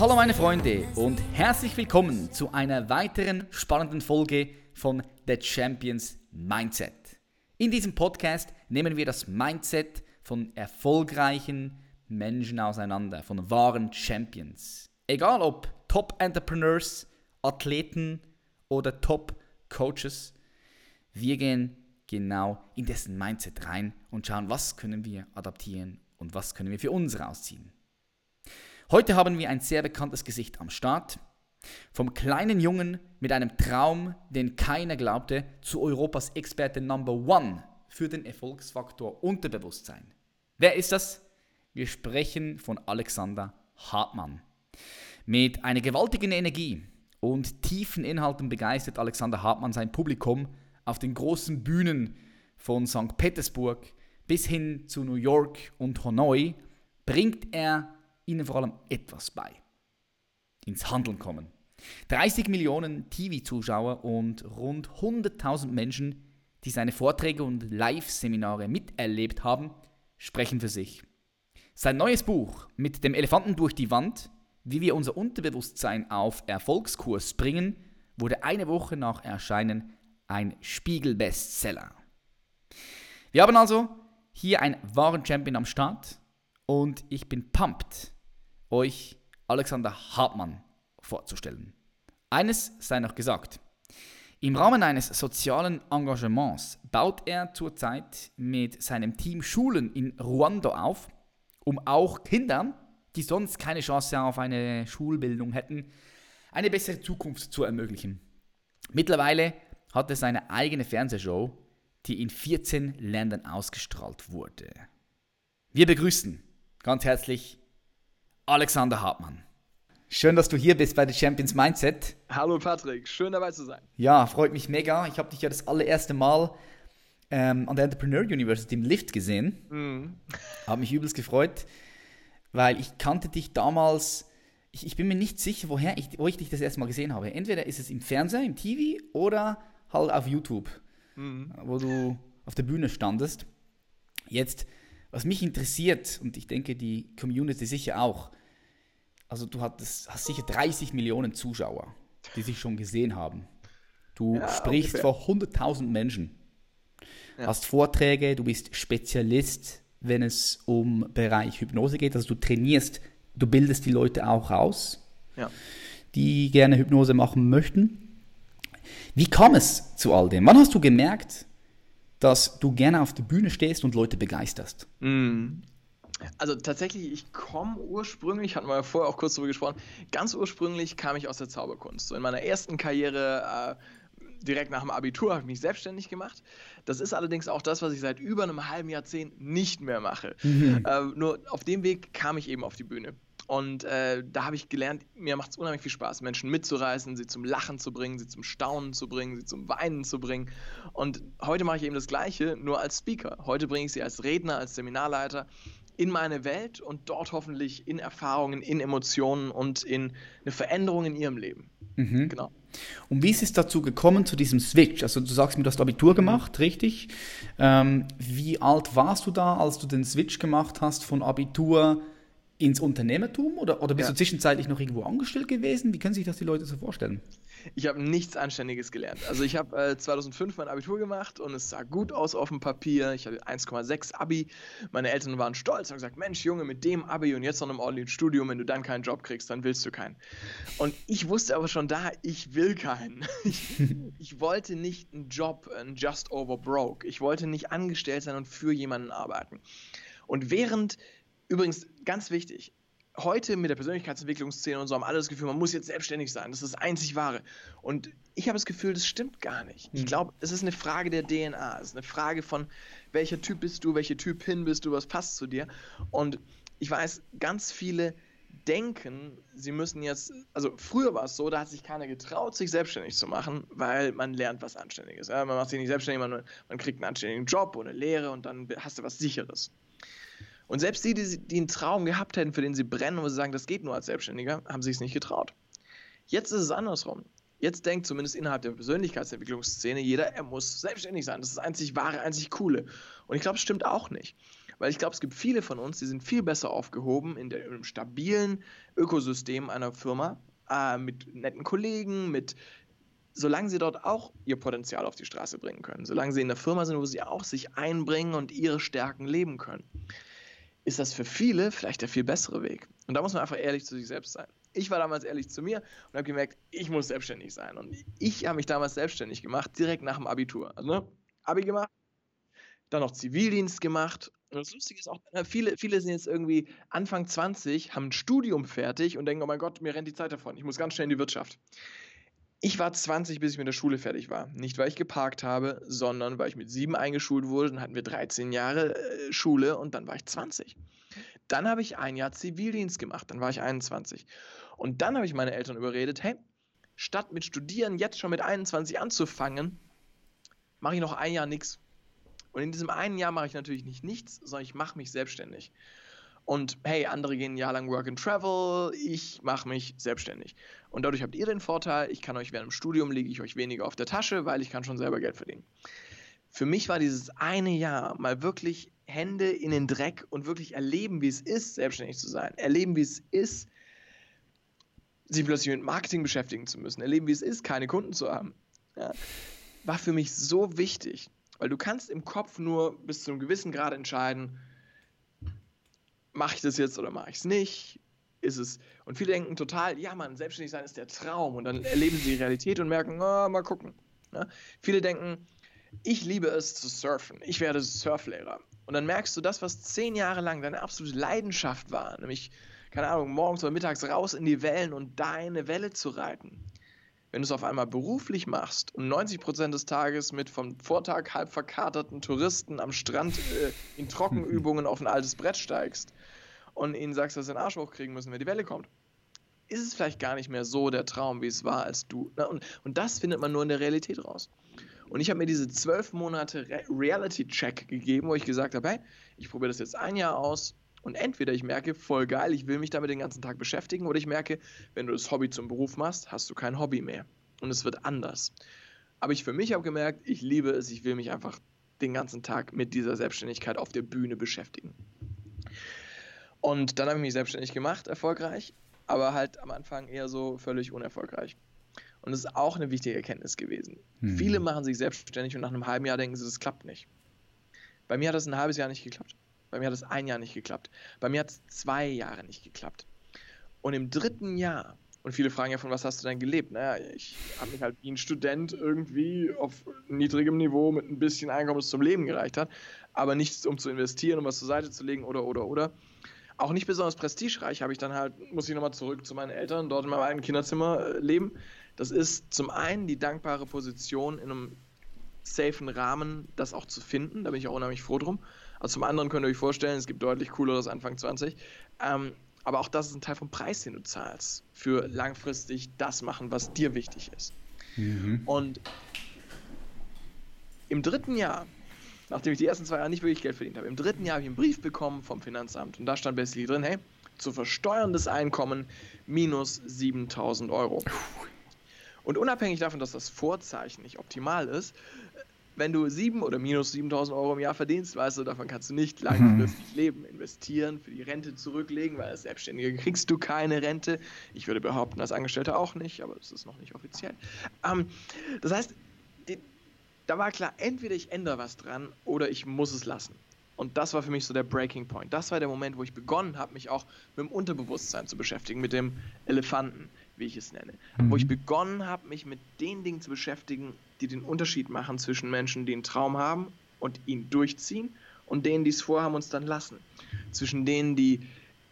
Hallo meine Freunde und herzlich willkommen zu einer weiteren spannenden Folge von The Champions Mindset. In diesem Podcast nehmen wir das Mindset von erfolgreichen Menschen auseinander, von wahren Champions. Egal ob Top-Entrepreneurs, Athleten oder Top-Coaches. Wir gehen genau in dessen Mindset rein und schauen, was können wir adaptieren und was können wir für uns rausziehen. Heute haben wir ein sehr bekanntes Gesicht am Start. Vom kleinen Jungen mit einem Traum, den keiner glaubte, zu Europas Experte Number One für den Erfolgsfaktor Unterbewusstsein. Wer ist das? Wir sprechen von Alexander Hartmann. Mit einer gewaltigen Energie, und tiefen Inhalten begeistert Alexander Hartmann sein Publikum auf den großen Bühnen von St. Petersburg bis hin zu New York und Hanoi, bringt er ihnen vor allem etwas bei. Ins Handeln kommen. 30 Millionen TV-Zuschauer und rund 100.000 Menschen, die seine Vorträge und Live-Seminare miterlebt haben, sprechen für sich. Sein neues Buch mit dem Elefanten durch die Wand wie wir unser Unterbewusstsein auf Erfolgskurs bringen, wurde eine Woche nach Erscheinen ein Spiegel-Bestseller. Wir haben also hier einen wahren Champion am Start und ich bin pumped, euch Alexander Hartmann vorzustellen. Eines sei noch gesagt. Im Rahmen eines sozialen Engagements baut er zurzeit mit seinem Team Schulen in Ruanda auf, um auch Kindern die sonst keine Chance auf eine Schulbildung hätten, eine bessere Zukunft zu ermöglichen. Mittlerweile hat er seine eigene Fernsehshow, die in 14 Ländern ausgestrahlt wurde. Wir begrüßen ganz herzlich Alexander Hartmann. Schön, dass du hier bist bei The Champions Mindset. Hallo Patrick, schön dabei zu sein. Ja, freut mich mega. Ich habe dich ja das allererste Mal ähm, an der Entrepreneur University im Lift gesehen. Mhm. Habe mich übelst gefreut weil ich kannte dich damals, ich, ich bin mir nicht sicher, woher ich, wo ich dich das erste Mal gesehen habe. Entweder ist es im Fernsehen, im TV oder halt auf YouTube, mhm. wo du auf der Bühne standest. Jetzt, was mich interessiert, und ich denke die Community sicher auch, also du hattest, hast sicher 30 Millionen Zuschauer, die sich schon gesehen haben. Du ja, sprichst ungefähr. vor 100.000 Menschen, ja. hast Vorträge, du bist Spezialist wenn es um Bereich Hypnose geht. Also du trainierst, du bildest die Leute auch aus, ja. die gerne Hypnose machen möchten. Wie kam es zu all dem? Wann hast du gemerkt, dass du gerne auf der Bühne stehst und Leute begeisterst? Mm. Also tatsächlich, ich komme ursprünglich, hatten wir ja vorher auch kurz darüber gesprochen, ganz ursprünglich kam ich aus der Zauberkunst. So in meiner ersten Karriere äh, direkt nach dem Abitur habe ich mich selbstständig gemacht. Das ist allerdings auch das, was ich seit über einem halben Jahrzehnt nicht mehr mache. Mhm. Äh, nur auf dem Weg kam ich eben auf die Bühne. Und äh, da habe ich gelernt, mir macht es unheimlich viel Spaß, Menschen mitzureißen, sie zum Lachen zu bringen, sie zum Staunen zu bringen, sie zum Weinen zu bringen. Und heute mache ich eben das Gleiche, nur als Speaker. Heute bringe ich sie als Redner, als Seminarleiter in meine Welt und dort hoffentlich in Erfahrungen, in Emotionen und in eine Veränderung in ihrem Leben. Mhm. Genau. Und wie ist es dazu gekommen, zu diesem Switch? Also du sagst mir, du hast Abitur gemacht, richtig? Ähm, wie alt warst du da, als du den Switch gemacht hast von Abitur ins Unternehmertum? Oder, oder bist ja. du zwischenzeitlich noch irgendwo angestellt gewesen? Wie können sich das die Leute so vorstellen? Ich habe nichts Anständiges gelernt. Also ich habe äh, 2005 mein Abitur gemacht und es sah gut aus auf dem Papier. Ich hatte 1,6 Abi. Meine Eltern waren stolz und haben gesagt, Mensch Junge, mit dem Abi und jetzt noch einem ordentlichen Studium, wenn du dann keinen Job kriegst, dann willst du keinen. Und ich wusste aber schon da, ich will keinen. Ich, ich wollte nicht einen Job, ein Just Over Broke. Ich wollte nicht angestellt sein und für jemanden arbeiten. Und während, übrigens ganz wichtig, heute mit der Persönlichkeitsentwicklungsszene und so haben alle das Gefühl, man muss jetzt selbstständig sein. Das ist das einzig Wahre. Und ich habe das Gefühl, das stimmt gar nicht. Ich hm. glaube, es ist eine Frage der DNA. Es ist eine Frage von, welcher Typ bist du, welcher Typ hin bist du, was passt zu dir. Und ich weiß, ganz viele denken, sie müssen jetzt, also früher war es so, da hat sich keiner getraut, sich selbstständig zu machen, weil man lernt was Anständiges. Ja? Man macht sich nicht selbstständig, man, man kriegt einen anständigen Job oder eine Lehre und dann hast du was Sicheres. Und selbst die, die, die einen Traum gehabt hätten, für den sie brennen, sie sagen, das geht nur als Selbstständiger, haben sich es nicht getraut. Jetzt ist es andersrum. Jetzt denkt zumindest innerhalb der Persönlichkeitsentwicklungsszene jeder, er muss selbstständig sein. Das ist das einzig wahre, einzig coole. Und ich glaube, es stimmt auch nicht. Weil ich glaube, es gibt viele von uns, die sind viel besser aufgehoben in, der, in einem stabilen Ökosystem einer Firma, äh, mit netten Kollegen, mit solange sie dort auch ihr Potenzial auf die Straße bringen können, solange sie in der Firma sind, wo sie auch sich einbringen und ihre Stärken leben können, ist das für viele vielleicht der viel bessere Weg. Und da muss man einfach ehrlich zu sich selbst sein. Ich war damals ehrlich zu mir und habe gemerkt, ich muss selbstständig sein. Und ich habe mich damals selbstständig gemacht, direkt nach dem Abitur. Also, ne? Abi gemacht, dann noch Zivildienst gemacht und das Lustige ist auch, ne, viele, viele sind jetzt irgendwie Anfang 20, haben ein Studium fertig und denken, oh mein Gott, mir rennt die Zeit davon. Ich muss ganz schnell in die Wirtschaft. Ich war 20, bis ich mit der Schule fertig war. Nicht, weil ich geparkt habe, sondern weil ich mit sieben eingeschult wurde. Dann hatten wir 13 Jahre äh, Schule und dann war ich 20. Dann habe ich ein Jahr Zivildienst gemacht, dann war ich 21. Und dann habe ich meine Eltern überredet, hey, statt mit Studieren jetzt schon mit 21 anzufangen, mache ich noch ein Jahr nichts und in diesem einen Jahr mache ich natürlich nicht nichts, sondern ich mache mich selbstständig. Und hey, andere gehen ein Jahr lang Work and Travel, ich mache mich selbstständig. Und dadurch habt ihr den Vorteil, ich kann euch während dem Studium lege ich euch weniger auf der Tasche, weil ich kann schon selber Geld verdienen. Für mich war dieses eine Jahr mal wirklich Hände in den Dreck und wirklich erleben, wie es ist, selbstständig zu sein. Erleben, wie es ist, sich plötzlich mit Marketing beschäftigen zu müssen. Erleben, wie es ist, keine Kunden zu haben. Ja, war für mich so wichtig. Weil du kannst im Kopf nur bis zu einem gewissen Grad entscheiden, mache ich das jetzt oder mache ich es nicht? Ist es. Und viele denken total, ja, man, selbstständig sein ist der Traum. Und dann erleben sie die Realität und merken, oh, mal gucken. Ja? Viele denken, ich liebe es zu surfen. Ich werde Surflehrer. Und dann merkst du, das, was zehn Jahre lang deine absolute Leidenschaft war, nämlich, keine Ahnung, morgens oder mittags raus in die Wellen und deine Welle zu reiten, wenn du es auf einmal beruflich machst und 90% des Tages mit vom Vortag halb verkaterten Touristen am Strand äh, in Trockenübungen auf ein altes Brett steigst und ihnen sagst, dass sie den Arsch hochkriegen müssen, wenn die Welle kommt, ist es vielleicht gar nicht mehr so der Traum, wie es war, als du. Ne? Und, und das findet man nur in der Realität raus. Und ich habe mir diese zwölf Monate Re Reality-Check gegeben, wo ich gesagt habe, hey, ich probiere das jetzt ein Jahr aus, und entweder ich merke, voll geil, ich will mich damit den ganzen Tag beschäftigen, oder ich merke, wenn du das Hobby zum Beruf machst, hast du kein Hobby mehr. Und es wird anders. Aber ich für mich habe gemerkt, ich liebe es, ich will mich einfach den ganzen Tag mit dieser Selbstständigkeit auf der Bühne beschäftigen. Und dann habe ich mich selbstständig gemacht, erfolgreich, aber halt am Anfang eher so völlig unerfolgreich. Und das ist auch eine wichtige Erkenntnis gewesen. Hm. Viele machen sich selbstständig und nach einem halben Jahr denken sie, das klappt nicht. Bei mir hat das ein halbes Jahr nicht geklappt. Bei mir hat es ein Jahr nicht geklappt. Bei mir hat es zwei Jahre nicht geklappt. Und im dritten Jahr, und viele fragen ja, von was hast du denn gelebt? Naja, ich habe mich halt wie ein Student irgendwie auf niedrigem Niveau mit ein bisschen Einkommen das zum Leben gereicht hat, aber nichts, um zu investieren, um was zur Seite zu legen oder, oder, oder. Auch nicht besonders prestigereich habe ich dann halt, muss ich nochmal zurück zu meinen Eltern, dort in meinem eigenen Kinderzimmer äh, leben. Das ist zum einen die dankbare Position in einem safen Rahmen, das auch zu finden. Da bin ich auch unheimlich froh drum. Also zum anderen könnt ihr euch vorstellen, es gibt deutlich cooleres Anfang 20. Ähm, aber auch das ist ein Teil vom Preis, den du zahlst, für langfristig das machen, was dir wichtig ist. Mhm. Und im dritten Jahr, nachdem ich die ersten zwei Jahre nicht wirklich Geld verdient habe, im dritten Jahr habe ich einen Brief bekommen vom Finanzamt und da stand basically drin, hey, zu versteuerndes Einkommen minus 7000 Euro. Und unabhängig davon, dass das Vorzeichen nicht optimal ist, wenn du sieben oder minus 7000 Euro im Jahr verdienst, weißt du, davon kannst du nicht langfristig mhm. leben. Investieren, für die Rente zurücklegen, weil als Selbstständiger kriegst du keine Rente. Ich würde behaupten, als Angestellter auch nicht, aber das ist noch nicht offiziell. Ähm, das heißt, die, da war klar, entweder ich ändere was dran oder ich muss es lassen. Und das war für mich so der Breaking Point. Das war der Moment, wo ich begonnen habe, mich auch mit dem Unterbewusstsein zu beschäftigen, mit dem Elefanten wie ich es nenne. Mhm. Wo ich begonnen habe, mich mit den Dingen zu beschäftigen, die den Unterschied machen zwischen Menschen, die einen Traum haben und ihn durchziehen und denen, die es vorhaben und es dann lassen. Zwischen denen, die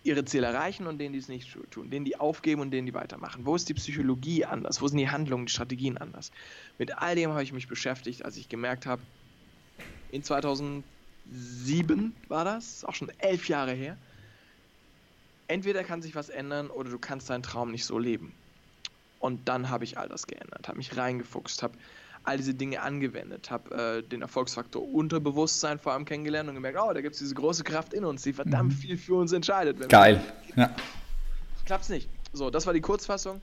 ihre Ziele erreichen und denen, die es nicht tun. Denen, die aufgeben und denen, die weitermachen. Wo ist die Psychologie anders? Wo sind die Handlungen, die Strategien anders? Mit all dem habe ich mich beschäftigt, als ich gemerkt habe, in 2007 war das, auch schon elf Jahre her, entweder kann sich was ändern oder du kannst deinen Traum nicht so leben. Und dann habe ich all das geändert, habe mich reingefuchst, habe all diese Dinge angewendet, habe äh, den Erfolgsfaktor Unterbewusstsein vor allem kennengelernt und gemerkt, oh, da gibt es diese große Kraft in uns, die verdammt mhm. viel für uns entscheidet. Geil, ja. Klappt's nicht. So, das war die Kurzfassung.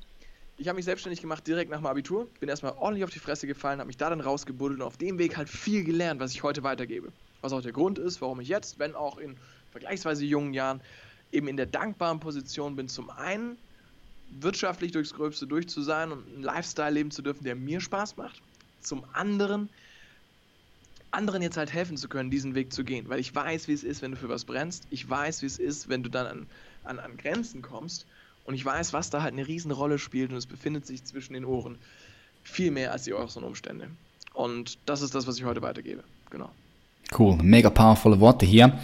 Ich habe mich selbstständig gemacht direkt nach dem Abitur, bin erstmal ordentlich auf die Fresse gefallen, habe mich da dann rausgebuddelt und auf dem Weg halt viel gelernt, was ich heute weitergebe. Was auch der Grund ist, warum ich jetzt, wenn auch in vergleichsweise jungen Jahren, eben in der dankbaren Position bin, zum einen wirtschaftlich durchs Gröbste durch zu sein und einen Lifestyle leben zu dürfen, der mir Spaß macht. Zum anderen anderen jetzt halt helfen zu können, diesen Weg zu gehen. Weil ich weiß, wie es ist, wenn du für was brennst. Ich weiß, wie es ist, wenn du dann an, an, an Grenzen kommst. Und ich weiß, was da halt eine Riesenrolle spielt und es befindet sich zwischen den Ohren. Viel mehr als die äußeren Umstände. Und das ist das, was ich heute weitergebe. Genau. Cool, mega powervolle Worte hier.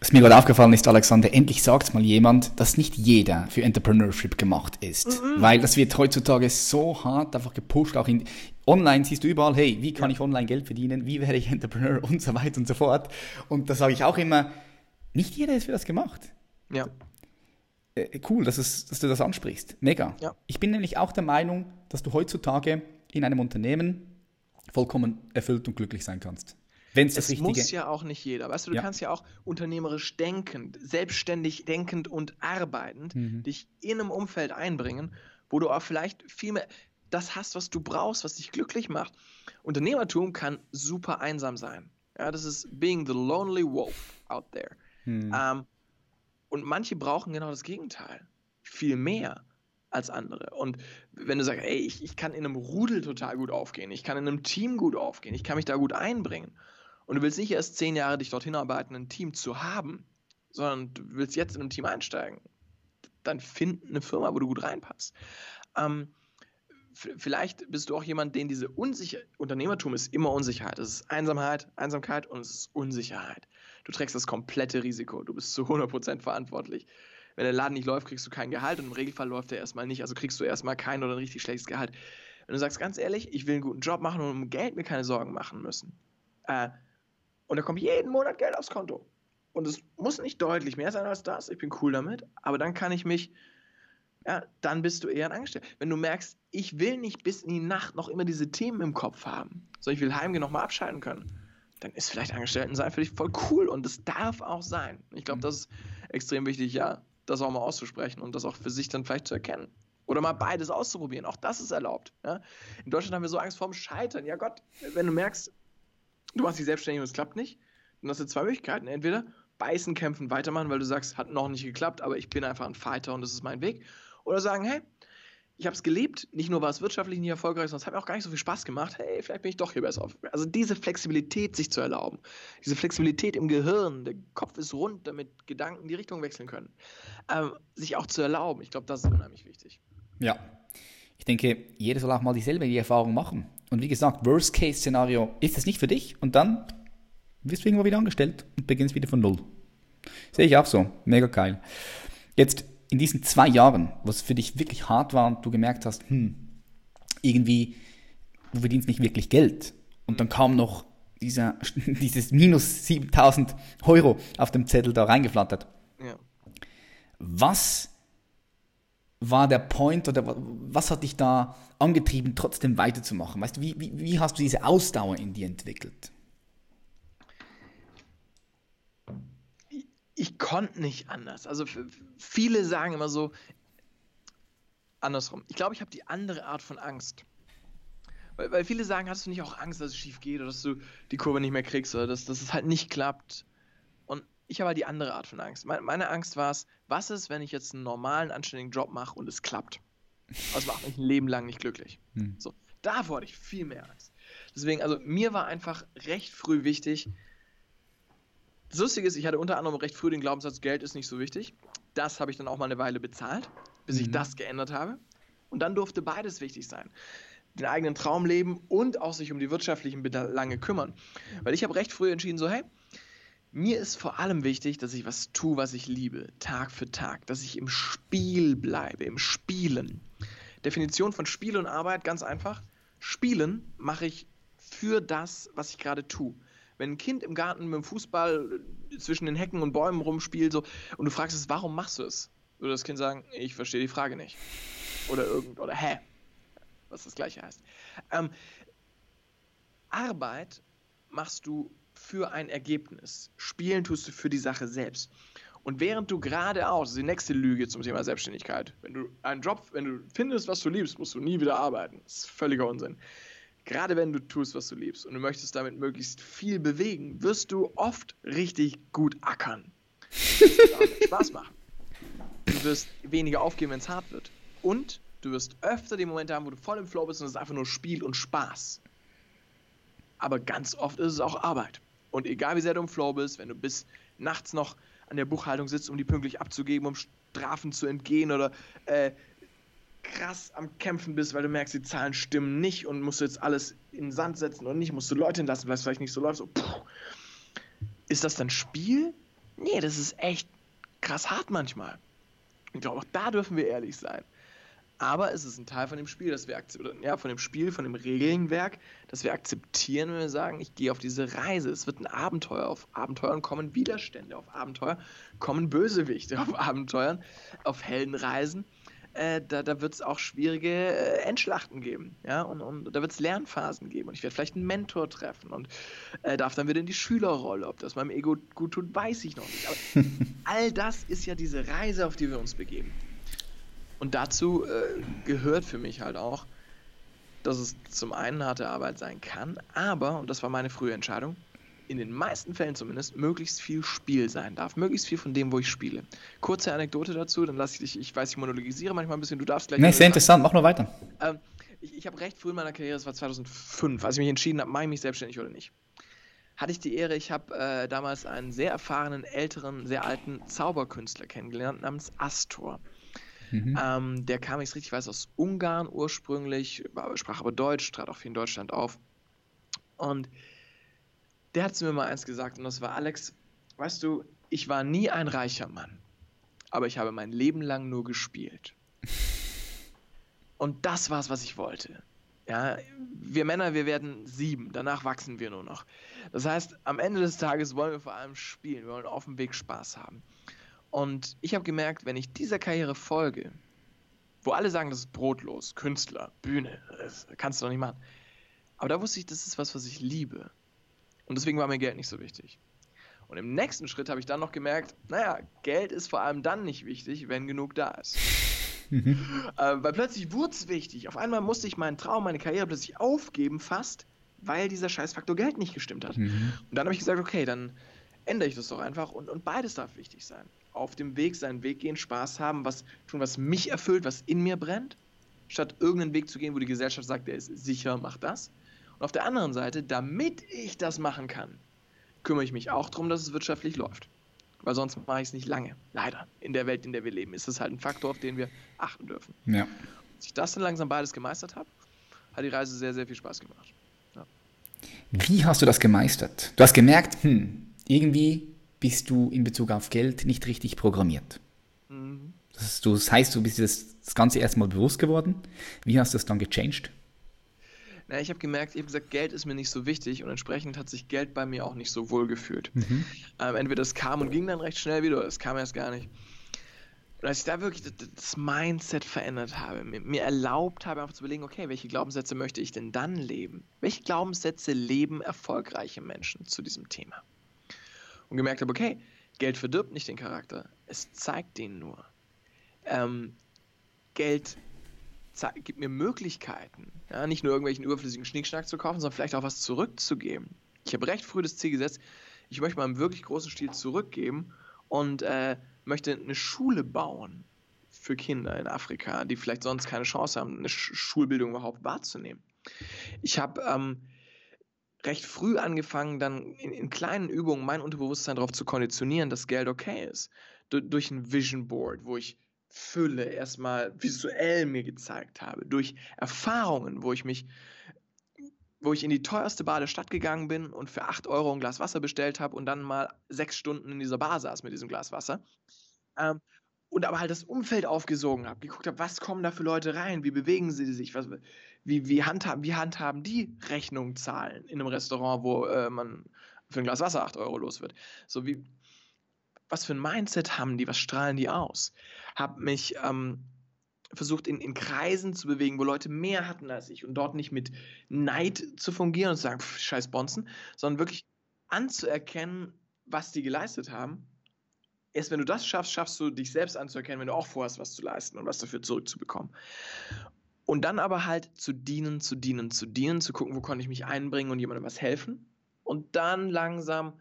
Was mir gerade aufgefallen ist, Alexander, endlich sagt mal jemand, dass nicht jeder für Entrepreneurship gemacht ist. Mhm. Weil das wird heutzutage so hart einfach gepusht, auch in, online siehst du überall, hey, wie kann ich online Geld verdienen, wie werde ich Entrepreneur und so weiter und so fort. Und da sage ich auch immer, nicht jeder ist für das gemacht. Ja. Äh, cool, dass, es, dass du das ansprichst. Mega. Ja. Ich bin nämlich auch der Meinung, dass du heutzutage in einem Unternehmen vollkommen erfüllt und glücklich sein kannst. Wenn's das es richtige... muss ja auch nicht jeder. Weißt du, du ja. kannst ja auch unternehmerisch denkend, selbstständig denkend und arbeitend mhm. dich in einem Umfeld einbringen, wo du auch vielleicht viel mehr das hast, was du brauchst, was dich glücklich macht. Unternehmertum kann super einsam sein. Ja, das ist being the lonely wolf out there. Mhm. Ähm, und manche brauchen genau das Gegenteil. Viel mehr als andere. Und wenn du sagst, ey, ich, ich kann in einem Rudel total gut aufgehen, ich kann in einem Team gut aufgehen, ich kann mich da gut einbringen und du willst nicht erst zehn Jahre dich dorthin arbeiten, ein Team zu haben, sondern du willst jetzt in ein Team einsteigen, dann find eine Firma, wo du gut reinpasst. Ähm, vielleicht bist du auch jemand, den diese Unsicherheit, Unternehmertum ist immer Unsicherheit. Es ist Einsamkeit, Einsamkeit und es ist Unsicherheit. Du trägst das komplette Risiko. Du bist zu 100% verantwortlich. Wenn der Laden nicht läuft, kriegst du kein Gehalt und im Regelfall läuft er erstmal nicht. Also kriegst du erstmal kein oder ein richtig schlechtes Gehalt. Wenn du sagst, ganz ehrlich, ich will einen guten Job machen und um Geld mir keine Sorgen machen müssen, äh, und da kommt jeden Monat Geld aufs Konto. Und es muss nicht deutlich mehr sein als das. Ich bin cool damit. Aber dann kann ich mich, ja, dann bist du eher ein Angestellter. Wenn du merkst, ich will nicht bis in die Nacht noch immer diese Themen im Kopf haben, sondern ich will heimgehen noch mal abschalten können, dann ist vielleicht Angestellten-Sein für dich voll cool. Und das darf auch sein. Ich glaube, das ist extrem wichtig, ja, das auch mal auszusprechen und das auch für sich dann vielleicht zu erkennen. Oder mal beides auszuprobieren. Auch das ist erlaubt. Ja? In Deutschland haben wir so Angst vorm Scheitern. Ja Gott, wenn du merkst, du machst dich selbstständig und es klappt nicht, dann hast du zwei Möglichkeiten. Entweder beißen, kämpfen, weitermachen, weil du sagst, hat noch nicht geklappt, aber ich bin einfach ein Fighter und das ist mein Weg. Oder sagen, hey, ich habe es gelebt, nicht nur war es wirtschaftlich nicht erfolgreich, sondern es hat mir auch gar nicht so viel Spaß gemacht. Hey, vielleicht bin ich doch hier besser auf. Also diese Flexibilität sich zu erlauben, diese Flexibilität im Gehirn, der Kopf ist rund, damit Gedanken die Richtung wechseln können, ähm, sich auch zu erlauben, ich glaube, das ist unheimlich wichtig. Ja, ich denke, jeder soll auch mal dieselbe Erfahrung machen. Und wie gesagt, Worst-Case-Szenario ist es nicht für dich und dann wirst du irgendwo wieder angestellt und beginnst wieder von Null. Sehe ich auch so. Mega geil. Jetzt in diesen zwei Jahren, was für dich wirklich hart war und du gemerkt hast, hm, irgendwie, du verdienst nicht wirklich Geld. Und dann kam noch dieser, dieses minus 7000 Euro auf dem Zettel da reingeflattert. Ja. Was war der Point oder was hat dich da angetrieben, trotzdem weiterzumachen? Weißt du, wie, wie, wie hast du diese Ausdauer in dir entwickelt? Ich, konnte nicht anders. Also viele sagen immer so, andersrum. Ich glaube, ich habe die andere Art von Angst. Weil, weil, viele sagen, hast du nicht auch Angst, dass es schief geht oder dass du die Kurve nicht mehr kriegst oder dass, dass es halt nicht klappt ich habe halt die andere Art von Angst. Meine, Angst war es, was ist, wenn ich jetzt einen normalen, anständigen Job mache und es klappt? Das macht mich ein Leben lang nicht glücklich. Hm. So, davor hatte ich viel mehr Angst. Deswegen, also mir war einfach recht früh wichtig, das Lustige ist, ich hatte unter anderem recht früh den Glaubenssatz, Geld ist nicht so wichtig. Das habe ich dann auch mal eine Weile bezahlt, bis mhm. ich das geändert habe. Und dann durfte beides wichtig sein. Den eigenen Traum leben und auch sich um die wirtschaftlichen Belange kümmern. Weil ich habe recht früh entschieden, so, hey, mir ist vor allem wichtig, dass ich was tue, was ich liebe, Tag für Tag, dass ich im Spiel bleibe, im Spielen. Definition von Spiel und Arbeit ganz einfach. Spielen mache ich für das, was ich gerade tue. wenn ein Kind im Garten mit dem Fußball zwischen den Hecken und Bäumen rumspielt so, und du fragst es, warum machst du es? Würde das Kind sagen, ich verstehe die Frage nicht. Oder irgend, oder hä? Was das gleiche heißt. Ähm, Arbeit machst du für ein Ergebnis. Spielen tust du für die Sache selbst. Und während du geradeaus, die nächste Lüge zum Thema Selbstständigkeit, wenn du einen Job, wenn du findest, was du liebst, musst du nie wieder arbeiten. Das ist völliger Unsinn. Gerade wenn du tust, was du liebst und du möchtest damit möglichst viel bewegen, wirst du oft richtig gut ackern. Das wird Spaß machen. Du wirst weniger aufgeben, wenn es hart wird. Und du wirst öfter die Momente haben, wo du voll im Flow bist und es ist einfach nur Spiel und Spaß. Aber ganz oft ist es auch Arbeit. Und egal wie sehr du im Flow bist, wenn du bis nachts noch an der Buchhaltung sitzt, um die pünktlich abzugeben, um Strafen zu entgehen oder äh, krass am Kämpfen bist, weil du merkst, die Zahlen stimmen nicht und musst du jetzt alles in den Sand setzen und nicht, musst du Leute entlassen, weil es vielleicht nicht so läuft. So, ist das dann Spiel? Nee, das ist echt krass hart manchmal. Ich glaube, auch da dürfen wir ehrlich sein. Aber es ist ein Teil von dem Spiel, das wir akzeptieren, ja, von dem Spiel, von dem Regelnwerk, das wir akzeptieren, wenn wir sagen, ich gehe auf diese Reise. Es wird ein Abenteuer. Auf Abenteuern kommen Widerstände, auf Abenteuer kommen Bösewichte, auf Abenteuern, auf Heldenreisen. Äh, da, da wird es auch schwierige äh, Endschlachten geben, ja, und, und da wird es Lernphasen geben und ich werde vielleicht einen Mentor treffen und äh, darf dann wieder in die Schülerrolle. Ob das meinem Ego gut tut, weiß ich noch nicht. Aber all das ist ja diese Reise, auf die wir uns begeben. Und dazu äh, gehört für mich halt auch, dass es zum einen harte Arbeit sein kann, aber, und das war meine frühe Entscheidung, in den meisten Fällen zumindest möglichst viel Spiel sein darf. Möglichst viel von dem, wo ich spiele. Kurze Anekdote dazu, dann lasse ich dich, ich weiß, ich monologisiere manchmal ein bisschen, du darfst gleich. Nee, sehr interessant, mach nur weiter. Ähm, ich ich habe recht früh in meiner Karriere, das war 2005, als ich mich entschieden habe, mache ich mich selbstständig oder nicht. Hatte ich die Ehre, ich habe äh, damals einen sehr erfahrenen, älteren, sehr alten Zauberkünstler kennengelernt namens Astor. Mhm. Ähm, der kam, ich richtig weiß, aus Ungarn ursprünglich, sprach aber Deutsch, trat auch viel in Deutschland auf. Und der hat zu mir mal eins gesagt, und das war: Alex, weißt du, ich war nie ein reicher Mann, aber ich habe mein Leben lang nur gespielt. Und das war es, was ich wollte. Ja, wir Männer, wir werden sieben, danach wachsen wir nur noch. Das heißt, am Ende des Tages wollen wir vor allem spielen, wir wollen auf dem Weg Spaß haben. Und ich habe gemerkt, wenn ich dieser Karriere folge, wo alle sagen, das ist brotlos, Künstler, Bühne, das kannst du doch nicht machen. Aber da wusste ich, das ist was, was ich liebe. Und deswegen war mir Geld nicht so wichtig. Und im nächsten Schritt habe ich dann noch gemerkt, naja, Geld ist vor allem dann nicht wichtig, wenn genug da ist. äh, weil plötzlich wurde es wichtig. Auf einmal musste ich meinen Traum, meine Karriere plötzlich aufgeben, fast, weil dieser Scheißfaktor Geld nicht gestimmt hat. Mhm. Und dann habe ich gesagt, okay, dann ändere ich das doch einfach und, und beides darf wichtig sein auf dem Weg seinen Weg gehen, Spaß haben, was tun, was mich erfüllt, was in mir brennt, statt irgendeinen Weg zu gehen, wo die Gesellschaft sagt, der ist sicher, mach das. Und auf der anderen Seite, damit ich das machen kann, kümmere ich mich auch darum, dass es wirtschaftlich läuft. Weil sonst mache ich es nicht lange. Leider. In der Welt, in der wir leben, ist es halt ein Faktor, auf den wir achten dürfen. Ja. Als ich das dann langsam beides gemeistert habe, hat die Reise sehr, sehr viel Spaß gemacht. Ja. Wie hast du das gemeistert? Du hast gemerkt, hm, irgendwie bist du in Bezug auf Geld nicht richtig programmiert. Mhm. Das, heißt, du bist dir das, das Ganze erstmal bewusst geworden. Wie hast du das dann gechanged? Na, ich habe gemerkt, ich habe gesagt, Geld ist mir nicht so wichtig und entsprechend hat sich Geld bei mir auch nicht so wohl gefühlt. Mhm. Ähm, entweder es kam und ging dann recht schnell wieder, oder es kam erst gar nicht. Und als ich da wirklich das Mindset verändert habe, mir erlaubt habe, einfach zu überlegen, okay, welche Glaubenssätze möchte ich denn dann leben? Welche Glaubenssätze leben erfolgreiche Menschen zu diesem Thema? Und gemerkt habe, okay, Geld verdirbt nicht den Charakter, es zeigt den nur. Ähm, Geld gibt mir Möglichkeiten, ja, nicht nur irgendwelchen überflüssigen Schnickschnack zu kaufen, sondern vielleicht auch was zurückzugeben. Ich habe recht früh das Ziel gesetzt, ich möchte mal im wirklich großen Stil zurückgeben und äh, möchte eine Schule bauen für Kinder in Afrika, die vielleicht sonst keine Chance haben, eine Schulbildung überhaupt wahrzunehmen. Ich habe ähm, recht früh angefangen, dann in, in, kleinen Übungen mein Unterbewusstsein darauf zu konditionieren, dass Geld okay ist. Du, durch ein Vision Board, wo ich Fülle erstmal visuell mir gezeigt habe, durch Erfahrungen, wo ich mich, wo ich in die teuerste Bar der Stadt gegangen bin und für 8 Euro ein Glas Wasser bestellt habe und dann mal sechs Stunden in dieser Bar saß mit diesem Glas Wasser. Ähm, und aber halt das Umfeld aufgesogen habe, geguckt habe, was kommen da für Leute rein, wie bewegen sie sich, was, wie, wie, handhaben, wie handhaben die Rechnung zahlen in einem Restaurant, wo äh, man für ein Glas Wasser 8 Euro los wird. So wie, was für ein Mindset haben die, was strahlen die aus? Hab mich ähm, versucht in, in Kreisen zu bewegen, wo Leute mehr hatten als ich und dort nicht mit Neid zu fungieren und zu sagen, pff, scheiß Bonzen, sondern wirklich anzuerkennen, was die geleistet haben. Erst wenn du das schaffst, schaffst du dich selbst anzuerkennen, wenn du auch vorhast, was zu leisten und was dafür zurückzubekommen. Und dann aber halt zu dienen, zu dienen, zu dienen, zu gucken, wo konnte ich mich einbringen und jemandem was helfen. Und dann langsam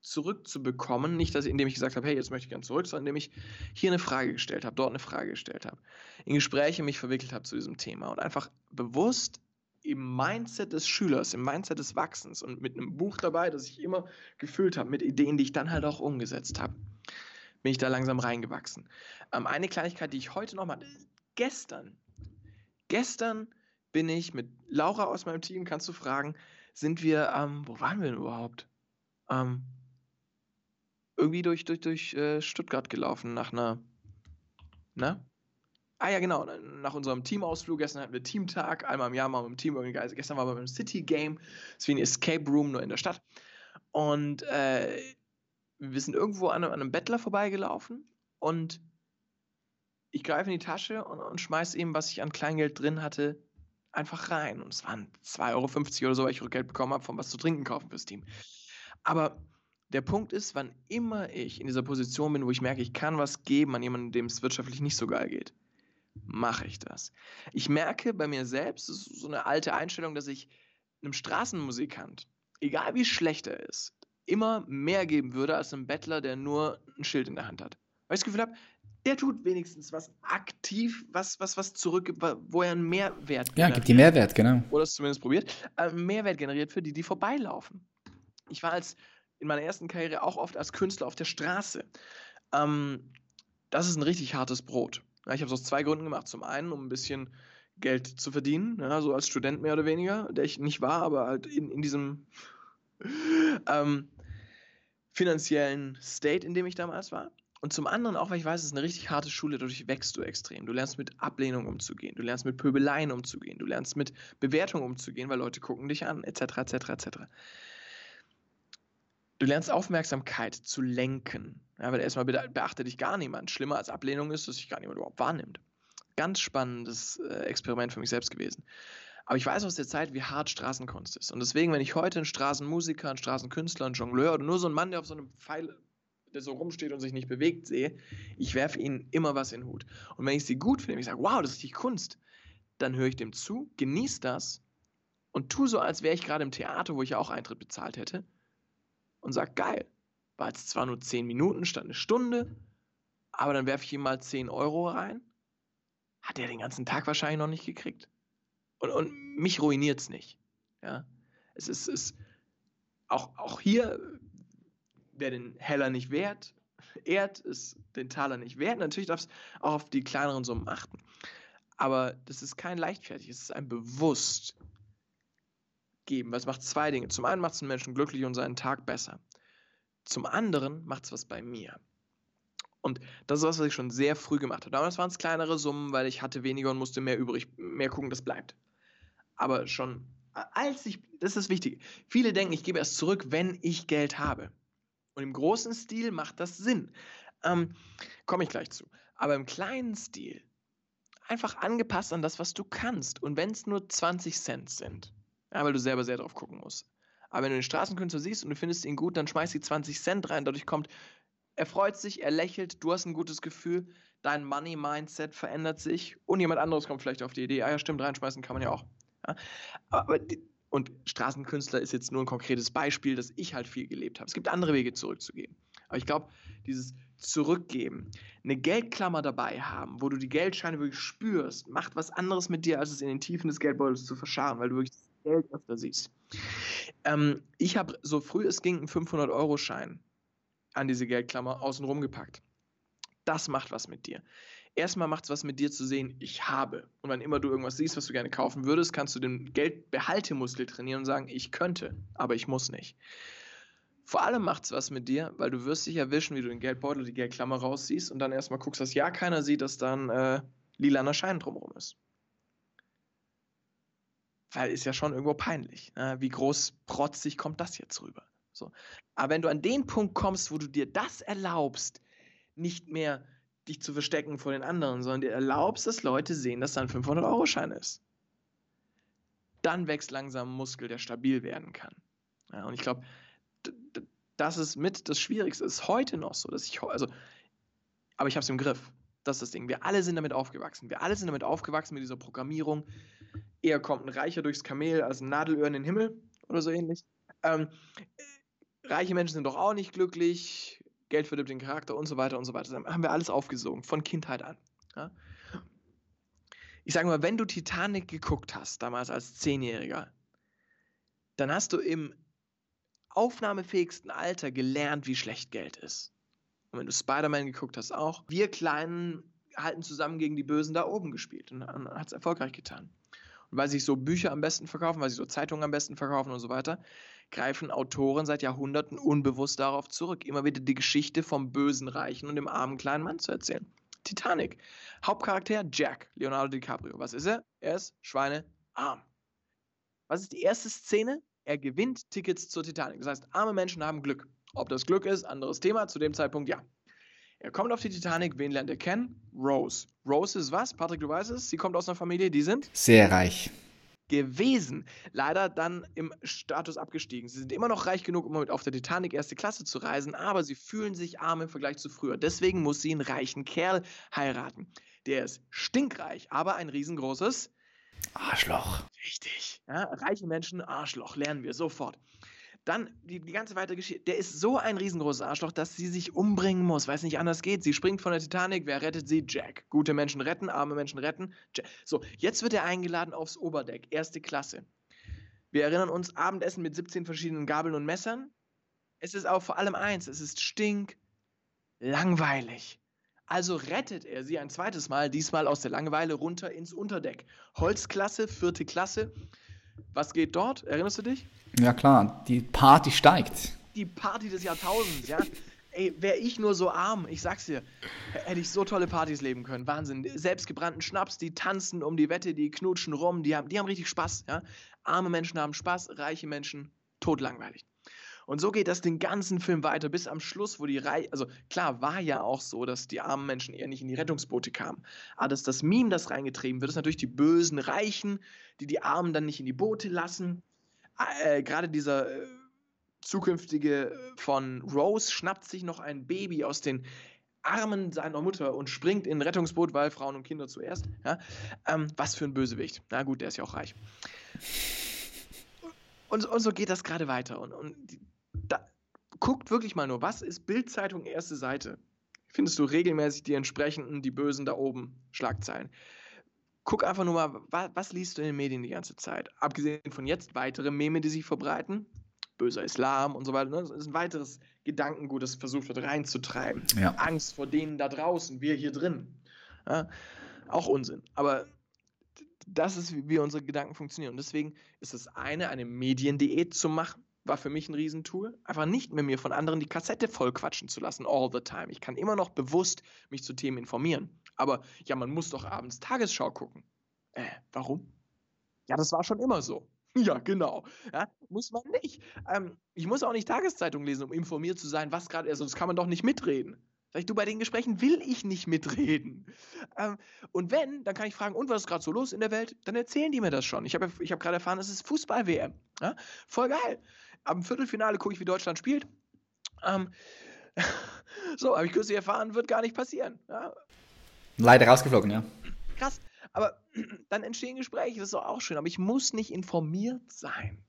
zurückzubekommen. Nicht, dass indem ich gesagt habe, hey, jetzt möchte ich gerne zurück, sondern indem ich hier eine Frage gestellt habe, dort eine Frage gestellt habe, in Gespräche mich verwickelt habe zu diesem Thema und einfach bewusst im Mindset des Schülers, im Mindset des Wachsens und mit einem Buch dabei, das ich immer gefüllt habe, mit Ideen, die ich dann halt auch umgesetzt habe, bin ich da langsam reingewachsen. Ähm, eine Kleinigkeit, die ich heute noch mal, gestern, gestern bin ich mit Laura aus meinem Team, kannst du fragen, sind wir, ähm, wo waren wir denn überhaupt? Ähm, irgendwie durch, durch, durch äh, Stuttgart gelaufen nach einer, ne? Ah ja, genau. Nach unserem Teamausflug, gestern hatten wir Teamtag, einmal im Jahr mal mit dem Team irgendwie geil. Gestern waren wir beim City Game, das ist wie ein Escape Room, nur in der Stadt. Und äh, wir sind irgendwo an einem, an einem Bettler vorbeigelaufen und ich greife in die Tasche und, und schmeiße ihm, was ich an Kleingeld drin hatte, einfach rein. Und es waren 2,50 Euro oder so, weil ich Rückgeld bekommen habe, von was zu trinken kaufen fürs Team. Aber der Punkt ist, wann immer ich in dieser Position bin, wo ich merke, ich kann was geben an jemanden, dem es wirtschaftlich nicht so geil geht, mache ich das. Ich merke bei mir selbst, das ist so eine alte Einstellung, dass ich einem Straßenmusikant, egal wie schlecht er ist, immer mehr geben würde als einem Bettler, der nur ein Schild in der Hand hat. Weil ich das Gefühl habe, der tut wenigstens was aktiv, was, was, was zurückgibt, wo er einen Mehrwert generiert. Ja, gibt die Mehrwert, genau. Oder es zumindest probiert, einen äh, Mehrwert generiert für die, die vorbeilaufen. Ich war als in meiner ersten Karriere auch oft als Künstler auf der Straße. Ähm, das ist ein richtig hartes Brot. Ja, ich habe es aus zwei Gründen gemacht. Zum einen, um ein bisschen Geld zu verdienen, ja, so als Student mehr oder weniger, der ich nicht war, aber halt in, in diesem ähm, finanziellen State, in dem ich damals war. Und zum anderen auch, weil ich weiß, es ist eine richtig harte Schule, dadurch wächst du extrem. Du lernst mit Ablehnung umzugehen, du lernst mit Pöbeleien umzugehen, du lernst mit Bewertung umzugehen, weil Leute gucken dich an, etc., etc., etc. Du lernst Aufmerksamkeit zu lenken. Ja, weil erstmal beachtet dich gar niemand. Schlimmer als Ablehnung ist, dass sich gar niemand überhaupt wahrnimmt. Ganz spannendes äh, Experiment für mich selbst gewesen. Aber ich weiß aus der Zeit, wie hart Straßenkunst ist. Und deswegen, wenn ich heute einen Straßenmusiker, einen Straßenkünstler, einen Jongleur oder nur so einen Mann, der auf so einem Pfeil, der so rumsteht und sich nicht bewegt, sehe, ich werfe ihnen immer was in den Hut. Und wenn ich sie gut finde, ich sage, wow, das ist die Kunst, dann höre ich dem zu, genieße das und tue so, als wäre ich gerade im Theater, wo ich auch Eintritt bezahlt hätte und sage, geil, war jetzt zwar nur 10 Minuten statt eine Stunde, aber dann werfe ich ihm mal 10 Euro rein. Hat er den ganzen Tag wahrscheinlich noch nicht gekriegt. Und, und mich ruiniert es nicht. Ja? Es ist, ist auch, auch hier, wer den Heller nicht wert, ehrt, ist den Taler nicht wert. Natürlich darf es auch auf die kleineren Summen achten. Aber das ist kein leichtfertig, es ist ein bewusst geben, es macht zwei Dinge. Zum einen macht es einen Menschen glücklich und seinen Tag besser. Zum anderen macht es was bei mir. Und das ist was, was ich schon sehr früh gemacht habe. Damals waren es kleinere Summen, weil ich hatte weniger und musste mehr übrig, mehr gucken, das bleibt. Aber schon als ich, das ist das Wichtige. Viele denken, ich gebe erst zurück, wenn ich Geld habe. Und im großen Stil macht das Sinn. Ähm, Komme ich gleich zu. Aber im kleinen Stil einfach angepasst an das, was du kannst. Und wenn es nur 20 Cent sind, ja, weil du selber sehr drauf gucken musst. Aber wenn du den Straßenkünstler siehst und du findest ihn gut, dann schmeißt die 20 Cent rein. Dadurch kommt, er freut sich, er lächelt, du hast ein gutes Gefühl, dein Money-Mindset verändert sich und jemand anderes kommt vielleicht auf die Idee, ah ja, stimmt, reinschmeißen kann man ja auch. Aber die, und Straßenkünstler ist jetzt nur ein konkretes Beispiel, dass ich halt viel gelebt habe. Es gibt andere Wege zurückzugeben. Aber ich glaube, dieses Zurückgeben, eine Geldklammer dabei haben, wo du die Geldscheine wirklich spürst, macht was anderes mit dir, als es in den Tiefen des Geldbeutels zu verscharen, weil du wirklich Geld öfter siehst. Ähm, ich habe so früh es ging einen 500-Euro-Schein an diese Geldklammer außenrum gepackt. Das macht was mit dir. Erstmal macht es was mit dir zu sehen, ich habe. Und wann immer du irgendwas siehst, was du gerne kaufen würdest, kannst du den Geldbehaltemuskel trainieren und sagen, ich könnte, aber ich muss nicht. Vor allem macht es was mit dir, weil du wirst dich erwischen, wie du den Geldbeutel, die Geldklammer rausziehst und dann erstmal guckst, dass ja keiner sieht, dass dann äh, lilaner Schein drumherum ist weil ist ja schon irgendwo peinlich. Ne? Wie groß protzig kommt das jetzt rüber? So. Aber wenn du an den Punkt kommst, wo du dir das erlaubst, nicht mehr dich zu verstecken vor den anderen, sondern dir erlaubst, dass Leute sehen, dass da ein 500-Euro-Schein ist, dann wächst langsam ein Muskel, der stabil werden kann. Ja, und ich glaube, das ist mit das Schwierigste. Ist heute noch so, dass ich, also, aber ich habe es im Griff. Das ist das Ding. Wir alle sind damit aufgewachsen. Wir alle sind damit aufgewachsen mit dieser Programmierung. Eher kommt ein Reicher durchs Kamel als ein Nadelöhr in den Himmel oder so ähnlich. Ähm, reiche Menschen sind doch auch nicht glücklich. Geld verdirbt den Charakter und so weiter und so weiter. Das haben wir alles aufgesogen, von Kindheit an. Ja? Ich sage mal, wenn du Titanic geguckt hast, damals als Zehnjähriger, dann hast du im aufnahmefähigsten Alter gelernt, wie schlecht Geld ist. Und wenn du Spider-Man geguckt hast, auch. Wir Kleinen halten zusammen gegen die Bösen da oben gespielt und hat es erfolgreich getan. Und weil sich so Bücher am besten verkaufen, weil sich so Zeitungen am besten verkaufen und so weiter, greifen Autoren seit Jahrhunderten unbewusst darauf zurück, immer wieder die Geschichte vom bösen Reichen und dem armen kleinen Mann zu erzählen. Titanic. Hauptcharakter Jack, Leonardo DiCaprio. Was ist er? Er ist schweinearm. Was ist die erste Szene? Er gewinnt Tickets zur Titanic. Das heißt, arme Menschen haben Glück. Ob das Glück ist, anderes Thema. Zu dem Zeitpunkt ja. Er kommt auf die Titanic. Wen lernt er kennen? Rose. Rose ist was? Patrick, du weißt es. Sie kommt aus einer Familie, die sind sehr reich gewesen. Leider dann im Status abgestiegen. Sie sind immer noch reich genug, um mit auf der Titanic erste Klasse zu reisen, aber sie fühlen sich arm im Vergleich zu früher. Deswegen muss sie einen reichen Kerl heiraten. Der ist stinkreich, aber ein riesengroßes Arschloch. Richtig. Ja, reiche Menschen, Arschloch, lernen wir sofort. Dann die, die ganze weitere Geschichte. Der ist so ein riesengroßes Arschloch, dass sie sich umbringen muss, weil es nicht anders geht. Sie springt von der Titanic. Wer rettet sie? Jack. Gute Menschen retten, arme Menschen retten. Jack. So, jetzt wird er eingeladen aufs Oberdeck. Erste Klasse. Wir erinnern uns, Abendessen mit 17 verschiedenen Gabeln und Messern. Es ist auch vor allem eins: es ist stink langweilig. Also rettet er sie ein zweites Mal, diesmal aus der Langeweile runter ins Unterdeck. Holzklasse, vierte Klasse. Was geht dort? Erinnerst du dich? Ja klar, die Party steigt. Die Party des Jahrtausends, ja. Ey, wäre ich nur so arm, ich sag's dir, hätte ich so tolle Partys leben können. Wahnsinn. Selbstgebrannten Schnaps, die tanzen um die Wette, die knutschen rum, die haben, die haben richtig Spaß, ja. Arme Menschen haben Spaß, reiche Menschen totlangweilig. Und so geht das den ganzen Film weiter, bis am Schluss, wo die Reihe, also klar, war ja auch so, dass die armen Menschen eher nicht in die Rettungsboote kamen. Aber dass das Meme, das reingetrieben wird, ist natürlich die bösen Reichen, die die Armen dann nicht in die Boote lassen. Äh, Gerade dieser äh, zukünftige von Rose schnappt sich noch ein Baby aus den Armen seiner Mutter und springt in ein Rettungsboot, weil Frauen und Kinder zuerst. Ja? Ähm, was für ein Bösewicht. Na gut, der ist ja auch reich. Und, und so geht das gerade weiter. Und, und da, guckt wirklich mal nur, was ist Bildzeitung erste Seite? Findest du regelmäßig die entsprechenden, die Bösen da oben Schlagzeilen? Guck einfach nur mal, was, was liest du in den Medien die ganze Zeit? Abgesehen von jetzt weitere Meme, die sich verbreiten, böser Islam und so weiter. Ne? Das ist ein weiteres Gedankengut, das versucht wird reinzutreiben. Ja. Angst vor denen da draußen, wir hier drin. Ja? Auch Unsinn. Aber das ist, wie unsere Gedanken funktionieren. Und deswegen ist das eine, eine Mediendiät zu machen war für mich ein Riesentool. Einfach nicht mehr mir von anderen die Kassette vollquatschen zu lassen, all the time. Ich kann immer noch bewusst mich zu Themen informieren. Aber ja, man muss doch abends Tagesschau gucken. Äh, warum? Ja, das war schon immer so. Ja, genau. Ja, muss man nicht. Ähm, ich muss auch nicht Tageszeitung lesen, um informiert zu sein, was gerade ist. Sonst kann man doch nicht mitreden. Sag ich, du, bei den Gesprächen will ich nicht mitreden. Ähm, und wenn, dann kann ich fragen, und was ist gerade so los in der Welt? Dann erzählen die mir das schon. Ich habe ich hab gerade erfahren, es ist Fußball-WM. Ja? Voll geil. Am Viertelfinale gucke ich, wie Deutschland spielt. Ähm, so, habe ich kürzlich erfahren, wird gar nicht passieren. Ja? Leider rausgeflogen, ja. Krass. Aber dann entstehen Gespräche, das ist doch auch schön. Aber ich muss nicht informiert sein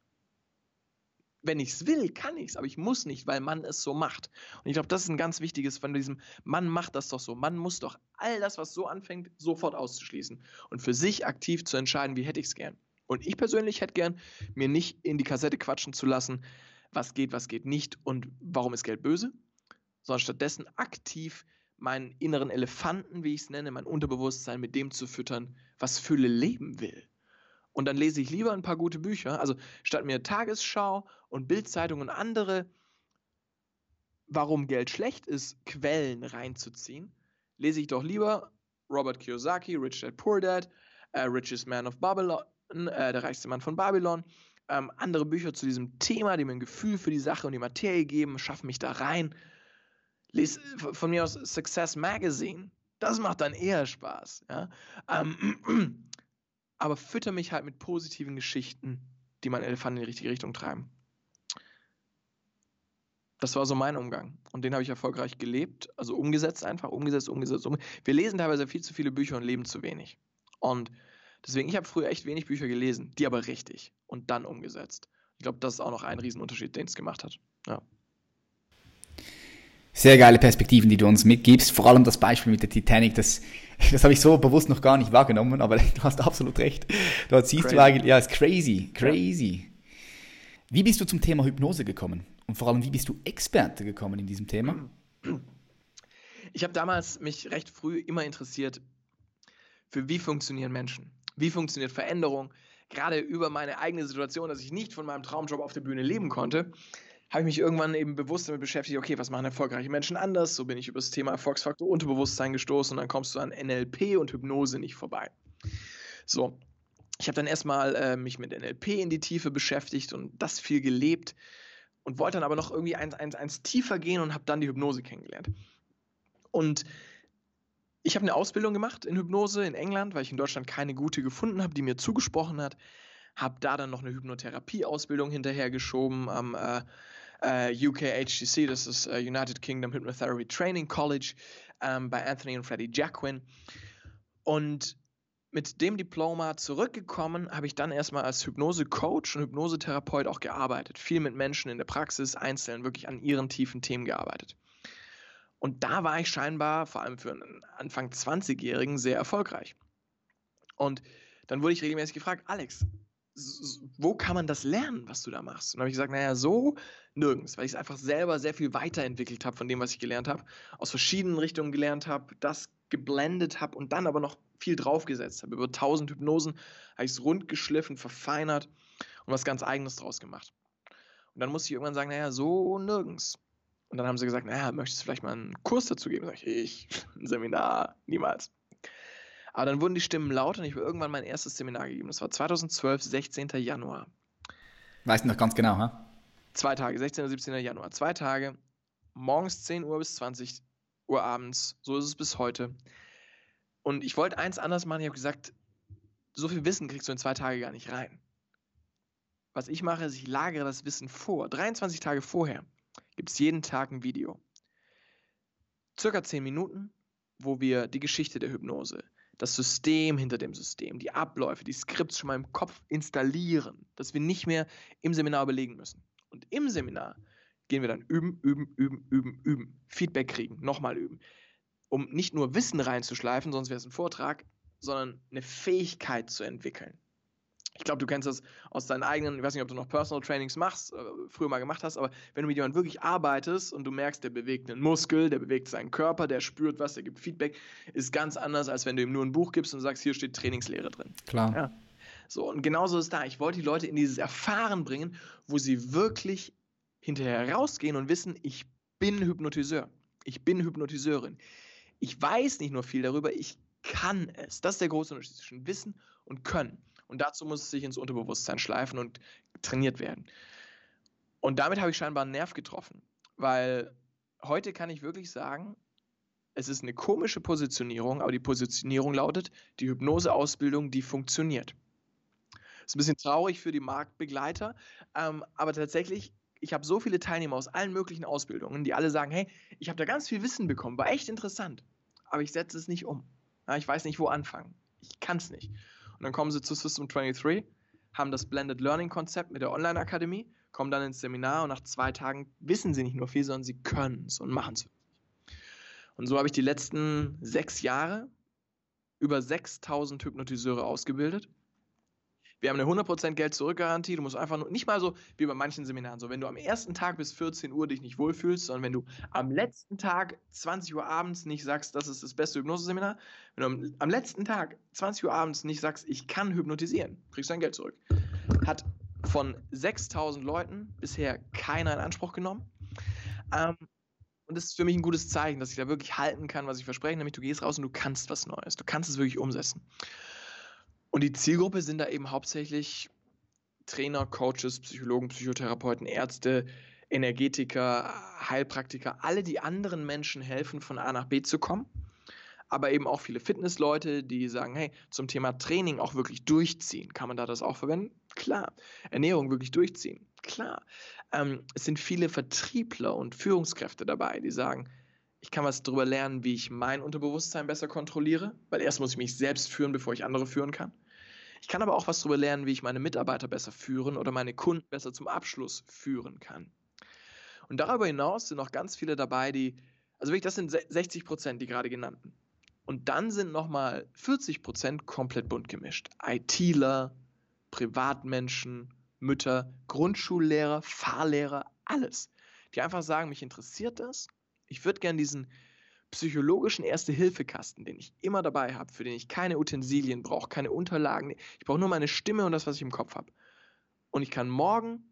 wenn ich es will, kann ich es, aber ich muss nicht, weil man es so macht. Und ich glaube, das ist ein ganz wichtiges von diesem, man macht das doch so. Man muss doch all das, was so anfängt, sofort auszuschließen und für sich aktiv zu entscheiden, wie hätte ich es gern. Und ich persönlich hätte gern, mir nicht in die Kassette quatschen zu lassen, was geht, was geht nicht und warum ist Geld böse, sondern stattdessen aktiv meinen inneren Elefanten, wie ich es nenne, mein Unterbewusstsein mit dem zu füttern, was Fülle leben will. Und dann lese ich lieber ein paar gute Bücher. Also statt mir Tagesschau und Bildzeitung und andere, warum Geld schlecht ist, Quellen reinzuziehen, lese ich doch lieber Robert Kiyosaki, Rich Dad Poor Dad, äh, Richest Man of Babylon, äh, der reichste Mann von Babylon, ähm, andere Bücher zu diesem Thema, die mir ein Gefühl für die Sache und die Materie geben, schaffen mich da rein. Lies von mir aus Success Magazine. Das macht dann eher Spaß. Ja? Ähm, aber fütter mich halt mit positiven Geschichten, die meinen Elefanten in die richtige Richtung treiben. Das war so mein Umgang. Und den habe ich erfolgreich gelebt, also umgesetzt einfach, umgesetzt, umgesetzt. Um. Wir lesen teilweise viel zu viele Bücher und leben zu wenig. Und deswegen, ich habe früher echt wenig Bücher gelesen, die aber richtig und dann umgesetzt. Ich glaube, das ist auch noch ein Riesenunterschied, den es gemacht hat. Ja. Sehr geile Perspektiven, die du uns mitgibst. Vor allem das Beispiel mit der Titanic, das, das habe ich so bewusst noch gar nicht wahrgenommen, aber du hast absolut recht. Dort siehst crazy. du eigentlich, ja, ist crazy, crazy. Ja. Wie bist du zum Thema Hypnose gekommen? Und vor allem, wie bist du Experte gekommen in diesem Thema? Ich habe damals mich recht früh immer interessiert für wie funktionieren Menschen, wie funktioniert Veränderung. Gerade über meine eigene Situation, dass ich nicht von meinem Traumjob auf der Bühne leben konnte, habe ich mich irgendwann eben bewusst damit beschäftigt, okay, was machen erfolgreiche Menschen anders? So bin ich über das Thema Erfolgsfaktor Unterbewusstsein gestoßen und dann kommst du an NLP und Hypnose nicht vorbei. So, ich habe dann erstmal äh, mich mit NLP in die Tiefe beschäftigt und das viel gelebt und wollte dann aber noch irgendwie eins, eins, eins tiefer gehen und habe dann die Hypnose kennengelernt. Und ich habe eine Ausbildung gemacht in Hypnose in England, weil ich in Deutschland keine gute gefunden habe, die mir zugesprochen hat. Habe da dann noch eine Hypnotherapie-Ausbildung hinterhergeschoben am äh, äh, UKHTC, das ist äh, United Kingdom Hypnotherapy Training College, ähm, bei Anthony und Freddie Jacquin. Und mit dem Diploma zurückgekommen, habe ich dann erstmal als Hypnose-Coach und Hypnosetherapeut auch gearbeitet. Viel mit Menschen in der Praxis, einzeln wirklich an ihren tiefen Themen gearbeitet. Und da war ich scheinbar, vor allem für einen Anfang 20-Jährigen, sehr erfolgreich. Und dann wurde ich regelmäßig gefragt, Alex, wo kann man das lernen, was du da machst? Und dann habe ich gesagt, naja, so nirgends, weil ich es einfach selber sehr viel weiterentwickelt habe von dem, was ich gelernt habe, aus verschiedenen Richtungen gelernt habe, das geblendet habe und dann aber noch viel draufgesetzt habe. Über 1000 Hypnosen habe ich es rund geschliffen, verfeinert und was ganz Eigenes draus gemacht. Und dann musste ich irgendwann sagen, naja, so nirgends. Und dann haben sie gesagt, naja, möchtest du vielleicht mal einen Kurs dazu geben? Sag ich, ich, ein Seminar, niemals. Aber dann wurden die Stimmen laut und ich habe irgendwann mein erstes Seminar gegeben. Das war 2012, 16. Januar. Weißt du noch ganz genau, ha? Zwei Tage, 16. und 17. Januar. Zwei Tage, morgens 10 Uhr bis 20 Uhr abends. So ist es bis heute. Und ich wollte eins anders machen. Ich habe gesagt, so viel Wissen kriegst du in zwei Tage gar nicht rein. Was ich mache, ist, ich lagere das Wissen vor. 23 Tage vorher gibt es jeden Tag ein Video. Circa 10 Minuten, wo wir die Geschichte der Hypnose, das System hinter dem System, die Abläufe, die Skripts schon mal im Kopf installieren, dass wir nicht mehr im Seminar überlegen müssen. Und im Seminar gehen wir dann üben, üben, üben, üben, üben, Feedback kriegen, nochmal üben, um nicht nur Wissen reinzuschleifen, sonst wäre es ein Vortrag, sondern eine Fähigkeit zu entwickeln. Ich glaube, du kennst das aus deinen eigenen, ich weiß nicht, ob du noch Personal Trainings machst, äh, früher mal gemacht hast, aber wenn du mit jemandem wirklich arbeitest und du merkst, der bewegt einen Muskel, der bewegt seinen Körper, der spürt was, der gibt Feedback, ist ganz anders, als wenn du ihm nur ein Buch gibst und sagst, hier steht Trainingslehre drin. Klar. Ja. So, und genauso ist da. Ich wollte die Leute in dieses Erfahren bringen, wo sie wirklich hinterher rausgehen und wissen, ich bin Hypnotiseur. Ich bin Hypnotiseurin. Ich weiß nicht nur viel darüber, ich kann es. Das ist der große Unterschied zwischen Wissen und Können. Und dazu muss es sich ins Unterbewusstsein schleifen und trainiert werden. Und damit habe ich scheinbar einen Nerv getroffen, weil heute kann ich wirklich sagen, es ist eine komische Positionierung, aber die Positionierung lautet, die Hypnoseausbildung, die funktioniert. Ist ein bisschen traurig für die Marktbegleiter, ähm, aber tatsächlich, ich habe so viele Teilnehmer aus allen möglichen Ausbildungen, die alle sagen, hey, ich habe da ganz viel Wissen bekommen, war echt interessant, aber ich setze es nicht um. Ja, ich weiß nicht, wo anfangen. Ich kann es nicht. Und dann kommen sie zu System 23, haben das Blended Learning Konzept mit der Online-Akademie, kommen dann ins Seminar und nach zwei Tagen wissen sie nicht nur viel, sondern sie können es und machen es. Und so habe ich die letzten sechs Jahre über 6000 Hypnotiseure ausgebildet wir haben eine 100% Geld-Zurück-Garantie. Du musst einfach nur, nicht mal so wie bei manchen Seminaren, so wenn du am ersten Tag bis 14 Uhr dich nicht wohlfühlst, sondern wenn du am letzten Tag 20 Uhr abends nicht sagst, das ist das beste Hypnoseseminar, wenn du am, am letzten Tag 20 Uhr abends nicht sagst, ich kann hypnotisieren, kriegst du dein Geld zurück. Hat von 6000 Leuten bisher keiner in Anspruch genommen. Ähm, und das ist für mich ein gutes Zeichen, dass ich da wirklich halten kann, was ich verspreche, nämlich du gehst raus und du kannst was Neues. Du kannst es wirklich umsetzen. Und die Zielgruppe sind da eben hauptsächlich Trainer, Coaches, Psychologen, Psychotherapeuten, Ärzte, Energetiker, Heilpraktiker, alle, die anderen Menschen helfen, von A nach B zu kommen. Aber eben auch viele Fitnessleute, die sagen, hey, zum Thema Training auch wirklich durchziehen. Kann man da das auch verwenden? Klar. Ernährung wirklich durchziehen? Klar. Ähm, es sind viele Vertriebler und Führungskräfte dabei, die sagen, ich kann was darüber lernen, wie ich mein Unterbewusstsein besser kontrolliere, weil erst muss ich mich selbst führen, bevor ich andere führen kann. Ich kann aber auch was darüber lernen, wie ich meine Mitarbeiter besser führen oder meine Kunden besser zum Abschluss führen kann. Und darüber hinaus sind noch ganz viele dabei, die, also wirklich, das sind 60 Prozent, die gerade genannten. Und dann sind nochmal 40 Prozent komplett bunt gemischt. ITler, Privatmenschen, Mütter, Grundschullehrer, Fahrlehrer, alles. Die einfach sagen, mich interessiert das. Ich würde gerne diesen psychologischen Erste-Hilfe-Kasten, den ich immer dabei habe, für den ich keine Utensilien brauche, keine Unterlagen. Ich brauche nur meine Stimme und das, was ich im Kopf habe. Und ich kann morgen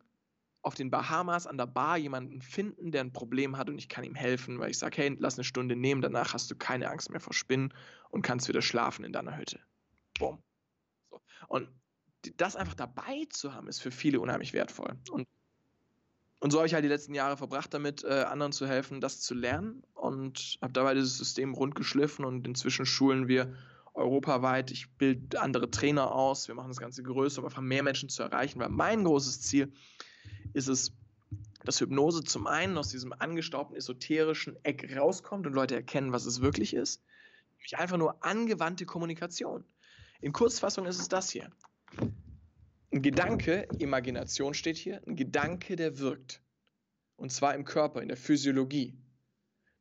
auf den Bahamas an der Bar jemanden finden, der ein Problem hat und ich kann ihm helfen, weil ich sage, hey, lass eine Stunde nehmen, danach hast du keine Angst mehr vor Spinnen und kannst wieder schlafen in deiner Hütte. Boom. So. Und das einfach dabei zu haben, ist für viele unheimlich wertvoll. Und und so habe ich halt die letzten Jahre verbracht damit, äh, anderen zu helfen, das zu lernen und habe dabei dieses System rund geschliffen und inzwischen schulen wir europaweit. Ich bilde andere Trainer aus, wir machen das Ganze größer, um einfach mehr Menschen zu erreichen, weil mein großes Ziel ist es, dass Hypnose zum einen aus diesem angestaubten esoterischen Eck rauskommt und Leute erkennen, was es wirklich ist. Nämlich einfach nur angewandte Kommunikation. In Kurzfassung ist es das hier. Ein Gedanke, Imagination steht hier, ein Gedanke, der wirkt. Und zwar im Körper, in der Physiologie.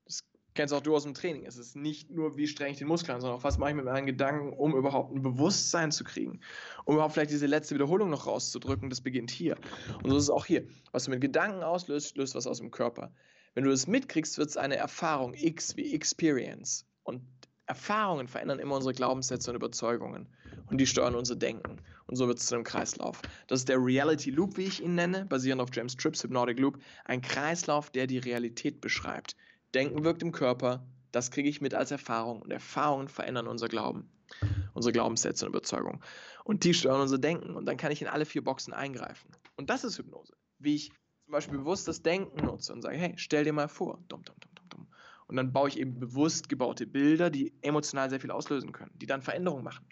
Das kennst auch du aus dem Training. Es ist nicht nur, wie streng ich den Muskel an, sondern auch, was mache ich mit meinen Gedanken, um überhaupt ein Bewusstsein zu kriegen. Um überhaupt vielleicht diese letzte Wiederholung noch rauszudrücken. Das beginnt hier. Und so ist es auch hier. Was du mit Gedanken auslöst, löst was aus dem Körper. Wenn du das mitkriegst, wird es eine Erfahrung, X wie Experience. Und Erfahrungen verändern immer unsere Glaubenssätze und Überzeugungen und die steuern unser Denken. Und so wird es zu einem Kreislauf. Das ist der Reality Loop, wie ich ihn nenne, basierend auf James Tripp's Hypnotic Loop. Ein Kreislauf, der die Realität beschreibt. Denken wirkt im Körper, das kriege ich mit als Erfahrung und Erfahrungen verändern unser Glauben, unsere Glaubenssätze und Überzeugungen. Und die steuern unser Denken und dann kann ich in alle vier Boxen eingreifen. Und das ist Hypnose. Wie ich zum Beispiel bewusst das Denken nutze und sage, hey, stell dir mal vor, dumm, dumm, dumm, dumm, dumm. Und dann baue ich eben bewusst gebaute Bilder, die emotional sehr viel auslösen können, die dann Veränderungen machen.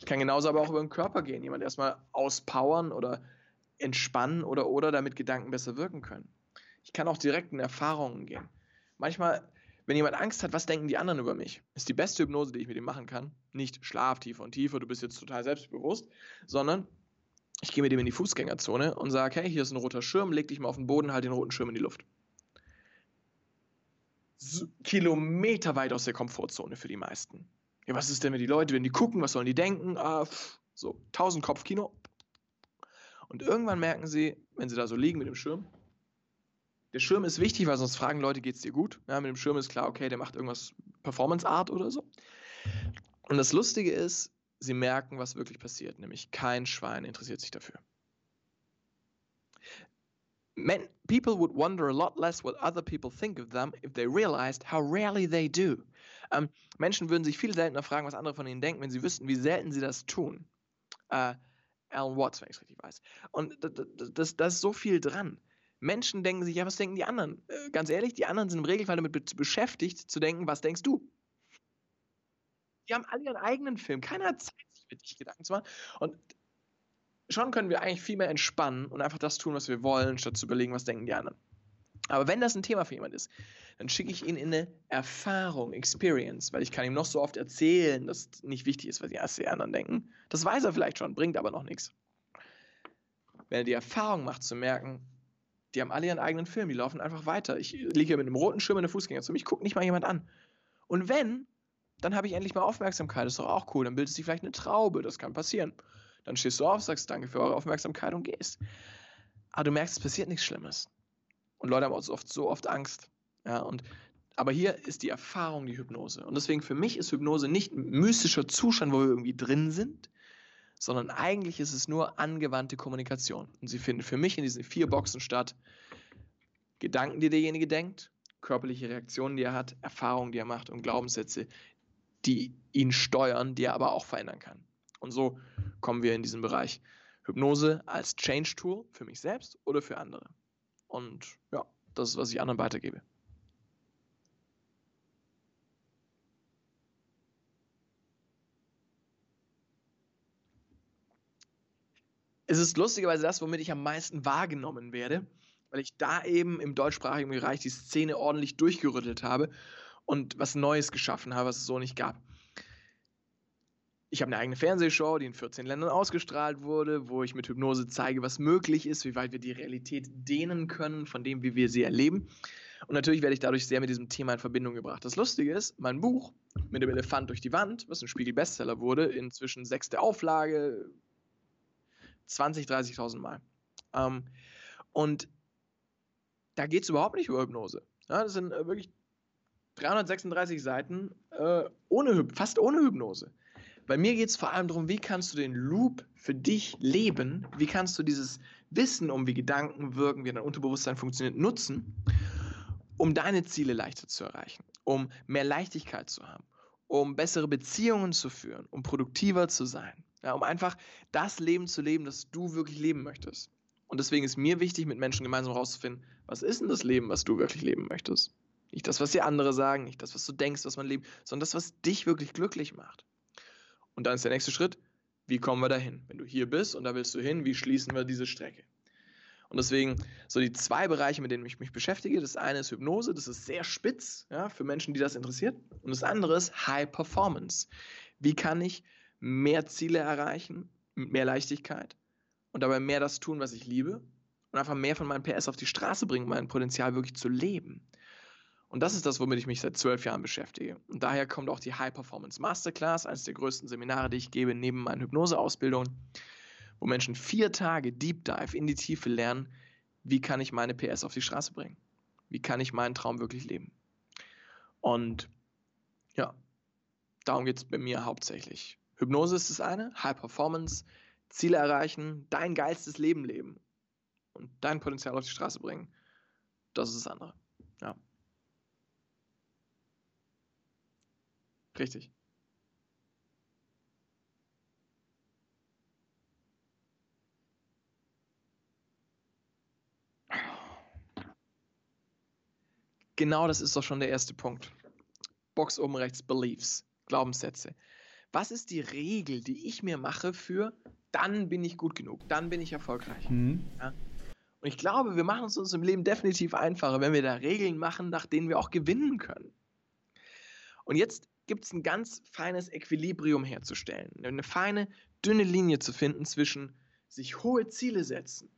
Ich kann genauso aber auch über den Körper gehen, jemand erstmal auspowern oder entspannen oder oder damit Gedanken besser wirken können. Ich kann auch direkt in Erfahrungen gehen. Manchmal, wenn jemand Angst hat, was denken die anderen über mich, ist die beste Hypnose, die ich mit ihm machen kann, nicht schlaf tiefer und tiefer, du bist jetzt total selbstbewusst, sondern ich gehe mit ihm in die Fußgängerzone und sage, hey, hier ist ein roter Schirm, leg dich mal auf den Boden, halt den roten Schirm in die Luft kilometerweit aus der Komfortzone für die meisten. Ja, was ist denn, wenn die Leute, wenn die gucken, was sollen die denken? Ah, so, 1000 Kopfkino. Und irgendwann merken sie, wenn sie da so liegen mit dem Schirm, der Schirm ist wichtig, weil sonst fragen Leute, geht es dir gut? Ja, mit dem Schirm ist klar, okay, der macht irgendwas Performance Art oder so. Und das Lustige ist, sie merken, was wirklich passiert, nämlich kein Schwein interessiert sich dafür. Men, people would wonder a lot less what other people think of them if they realized how rarely they do. Ähm, Menschen würden sich viel seltener fragen, was andere von ihnen denken, wenn sie wüssten, wie selten sie das tun. Äh, Alan Watts, wenn ich es richtig weiß. Und das ist so viel dran. Menschen denken sich, ja, was denken die anderen? Äh, ganz ehrlich, die anderen sind im Regelfall damit be beschäftigt, zu denken, was denkst du? Die haben alle ihren eigenen Film. Keiner hat Zeit, sich mit dich Gedanken zu machen. Und schon können wir eigentlich viel mehr entspannen und einfach das tun, was wir wollen, statt zu überlegen, was denken die anderen. Aber wenn das ein Thema für jemand ist, dann schicke ich ihn in eine Erfahrung, Experience, weil ich kann ihm noch so oft erzählen, dass es nicht wichtig ist, was die anderen denken. Das weiß er vielleicht schon, bringt aber noch nichts. Wenn er die Erfahrung macht, zu merken, die haben alle ihren eigenen Film, die laufen einfach weiter. Ich liege hier mit einem roten Schirm in der Fußgängerzone, ich gucke nicht mal jemand an. Und wenn, dann habe ich endlich mal Aufmerksamkeit, das ist doch auch cool, dann bildet sich vielleicht eine Traube, das kann passieren. Dann stehst du auf, sagst Danke für eure Aufmerksamkeit und gehst. Aber du merkst, es passiert nichts Schlimmes. Und Leute haben oft, so oft Angst. Ja, und, aber hier ist die Erfahrung die Hypnose. Und deswegen für mich ist Hypnose nicht ein mystischer Zustand, wo wir irgendwie drin sind, sondern eigentlich ist es nur angewandte Kommunikation. Und sie finden für mich in diesen vier Boxen statt. Gedanken, die derjenige denkt, körperliche Reaktionen, die er hat, Erfahrungen, die er macht und Glaubenssätze, die ihn steuern, die er aber auch verändern kann. Und so kommen wir in diesen Bereich Hypnose als Change-Tool für mich selbst oder für andere. Und ja, das ist, was ich anderen weitergebe. Es ist lustigerweise das, womit ich am meisten wahrgenommen werde, weil ich da eben im deutschsprachigen Bereich die Szene ordentlich durchgerüttelt habe und was Neues geschaffen habe, was es so nicht gab. Ich habe eine eigene Fernsehshow, die in 14 Ländern ausgestrahlt wurde, wo ich mit Hypnose zeige, was möglich ist, wie weit wir die Realität dehnen können, von dem, wie wir sie erleben. Und natürlich werde ich dadurch sehr mit diesem Thema in Verbindung gebracht. Das Lustige ist, mein Buch mit dem Elefant durch die Wand, was ein Spiegel-Bestseller wurde, inzwischen sechste Auflage, 20, 30.000 Mal. Ähm, und da geht es überhaupt nicht über Hypnose. Ja, das sind äh, wirklich 336 Seiten äh, ohne, fast ohne Hypnose. Bei mir geht es vor allem darum, wie kannst du den Loop für dich leben, wie kannst du dieses Wissen um, wie Gedanken wirken, wie dein Unterbewusstsein funktioniert, nutzen, um deine Ziele leichter zu erreichen, um mehr Leichtigkeit zu haben, um bessere Beziehungen zu führen, um produktiver zu sein, ja, um einfach das Leben zu leben, das du wirklich leben möchtest. Und deswegen ist mir wichtig, mit Menschen gemeinsam herauszufinden, was ist denn das Leben, was du wirklich leben möchtest? Nicht das, was dir andere sagen, nicht das, was du denkst, was man lebt, sondern das, was dich wirklich glücklich macht. Und dann ist der nächste Schritt, wie kommen wir dahin? Wenn du hier bist und da willst du hin, wie schließen wir diese Strecke? Und deswegen so die zwei Bereiche, mit denen ich mich beschäftige. Das eine ist Hypnose, das ist sehr spitz ja, für Menschen, die das interessiert. Und das andere ist High Performance. Wie kann ich mehr Ziele erreichen, mit mehr Leichtigkeit und dabei mehr das tun, was ich liebe und einfach mehr von meinem PS auf die Straße bringen, mein Potenzial wirklich zu leben. Und das ist das, womit ich mich seit zwölf Jahren beschäftige. Und daher kommt auch die High Performance Masterclass, eines der größten Seminare, die ich gebe, neben meinen Hypnoseausbildungen, wo Menschen vier Tage Deep Dive in die Tiefe lernen, wie kann ich meine PS auf die Straße bringen? Wie kann ich meinen Traum wirklich leben? Und ja, darum geht es bei mir hauptsächlich. Hypnose ist das eine, High Performance, Ziele erreichen, dein geilstes Leben leben und dein Potenzial auf die Straße bringen. Das ist das andere. Richtig. Genau das ist doch schon der erste Punkt. Box oben rechts, Beliefs, Glaubenssätze was ist die Regel, die ich mir mache für, dann bin ich gut genug, dann bin ich erfolgreich. Mhm. Ja? Und ich glaube, wir machen es uns im Leben definitiv einfacher, wenn wir da Regeln machen, nach denen wir auch gewinnen können. Und jetzt gibt es ein ganz feines Equilibrium herzustellen, eine feine, dünne Linie zu finden zwischen sich hohe Ziele setzen,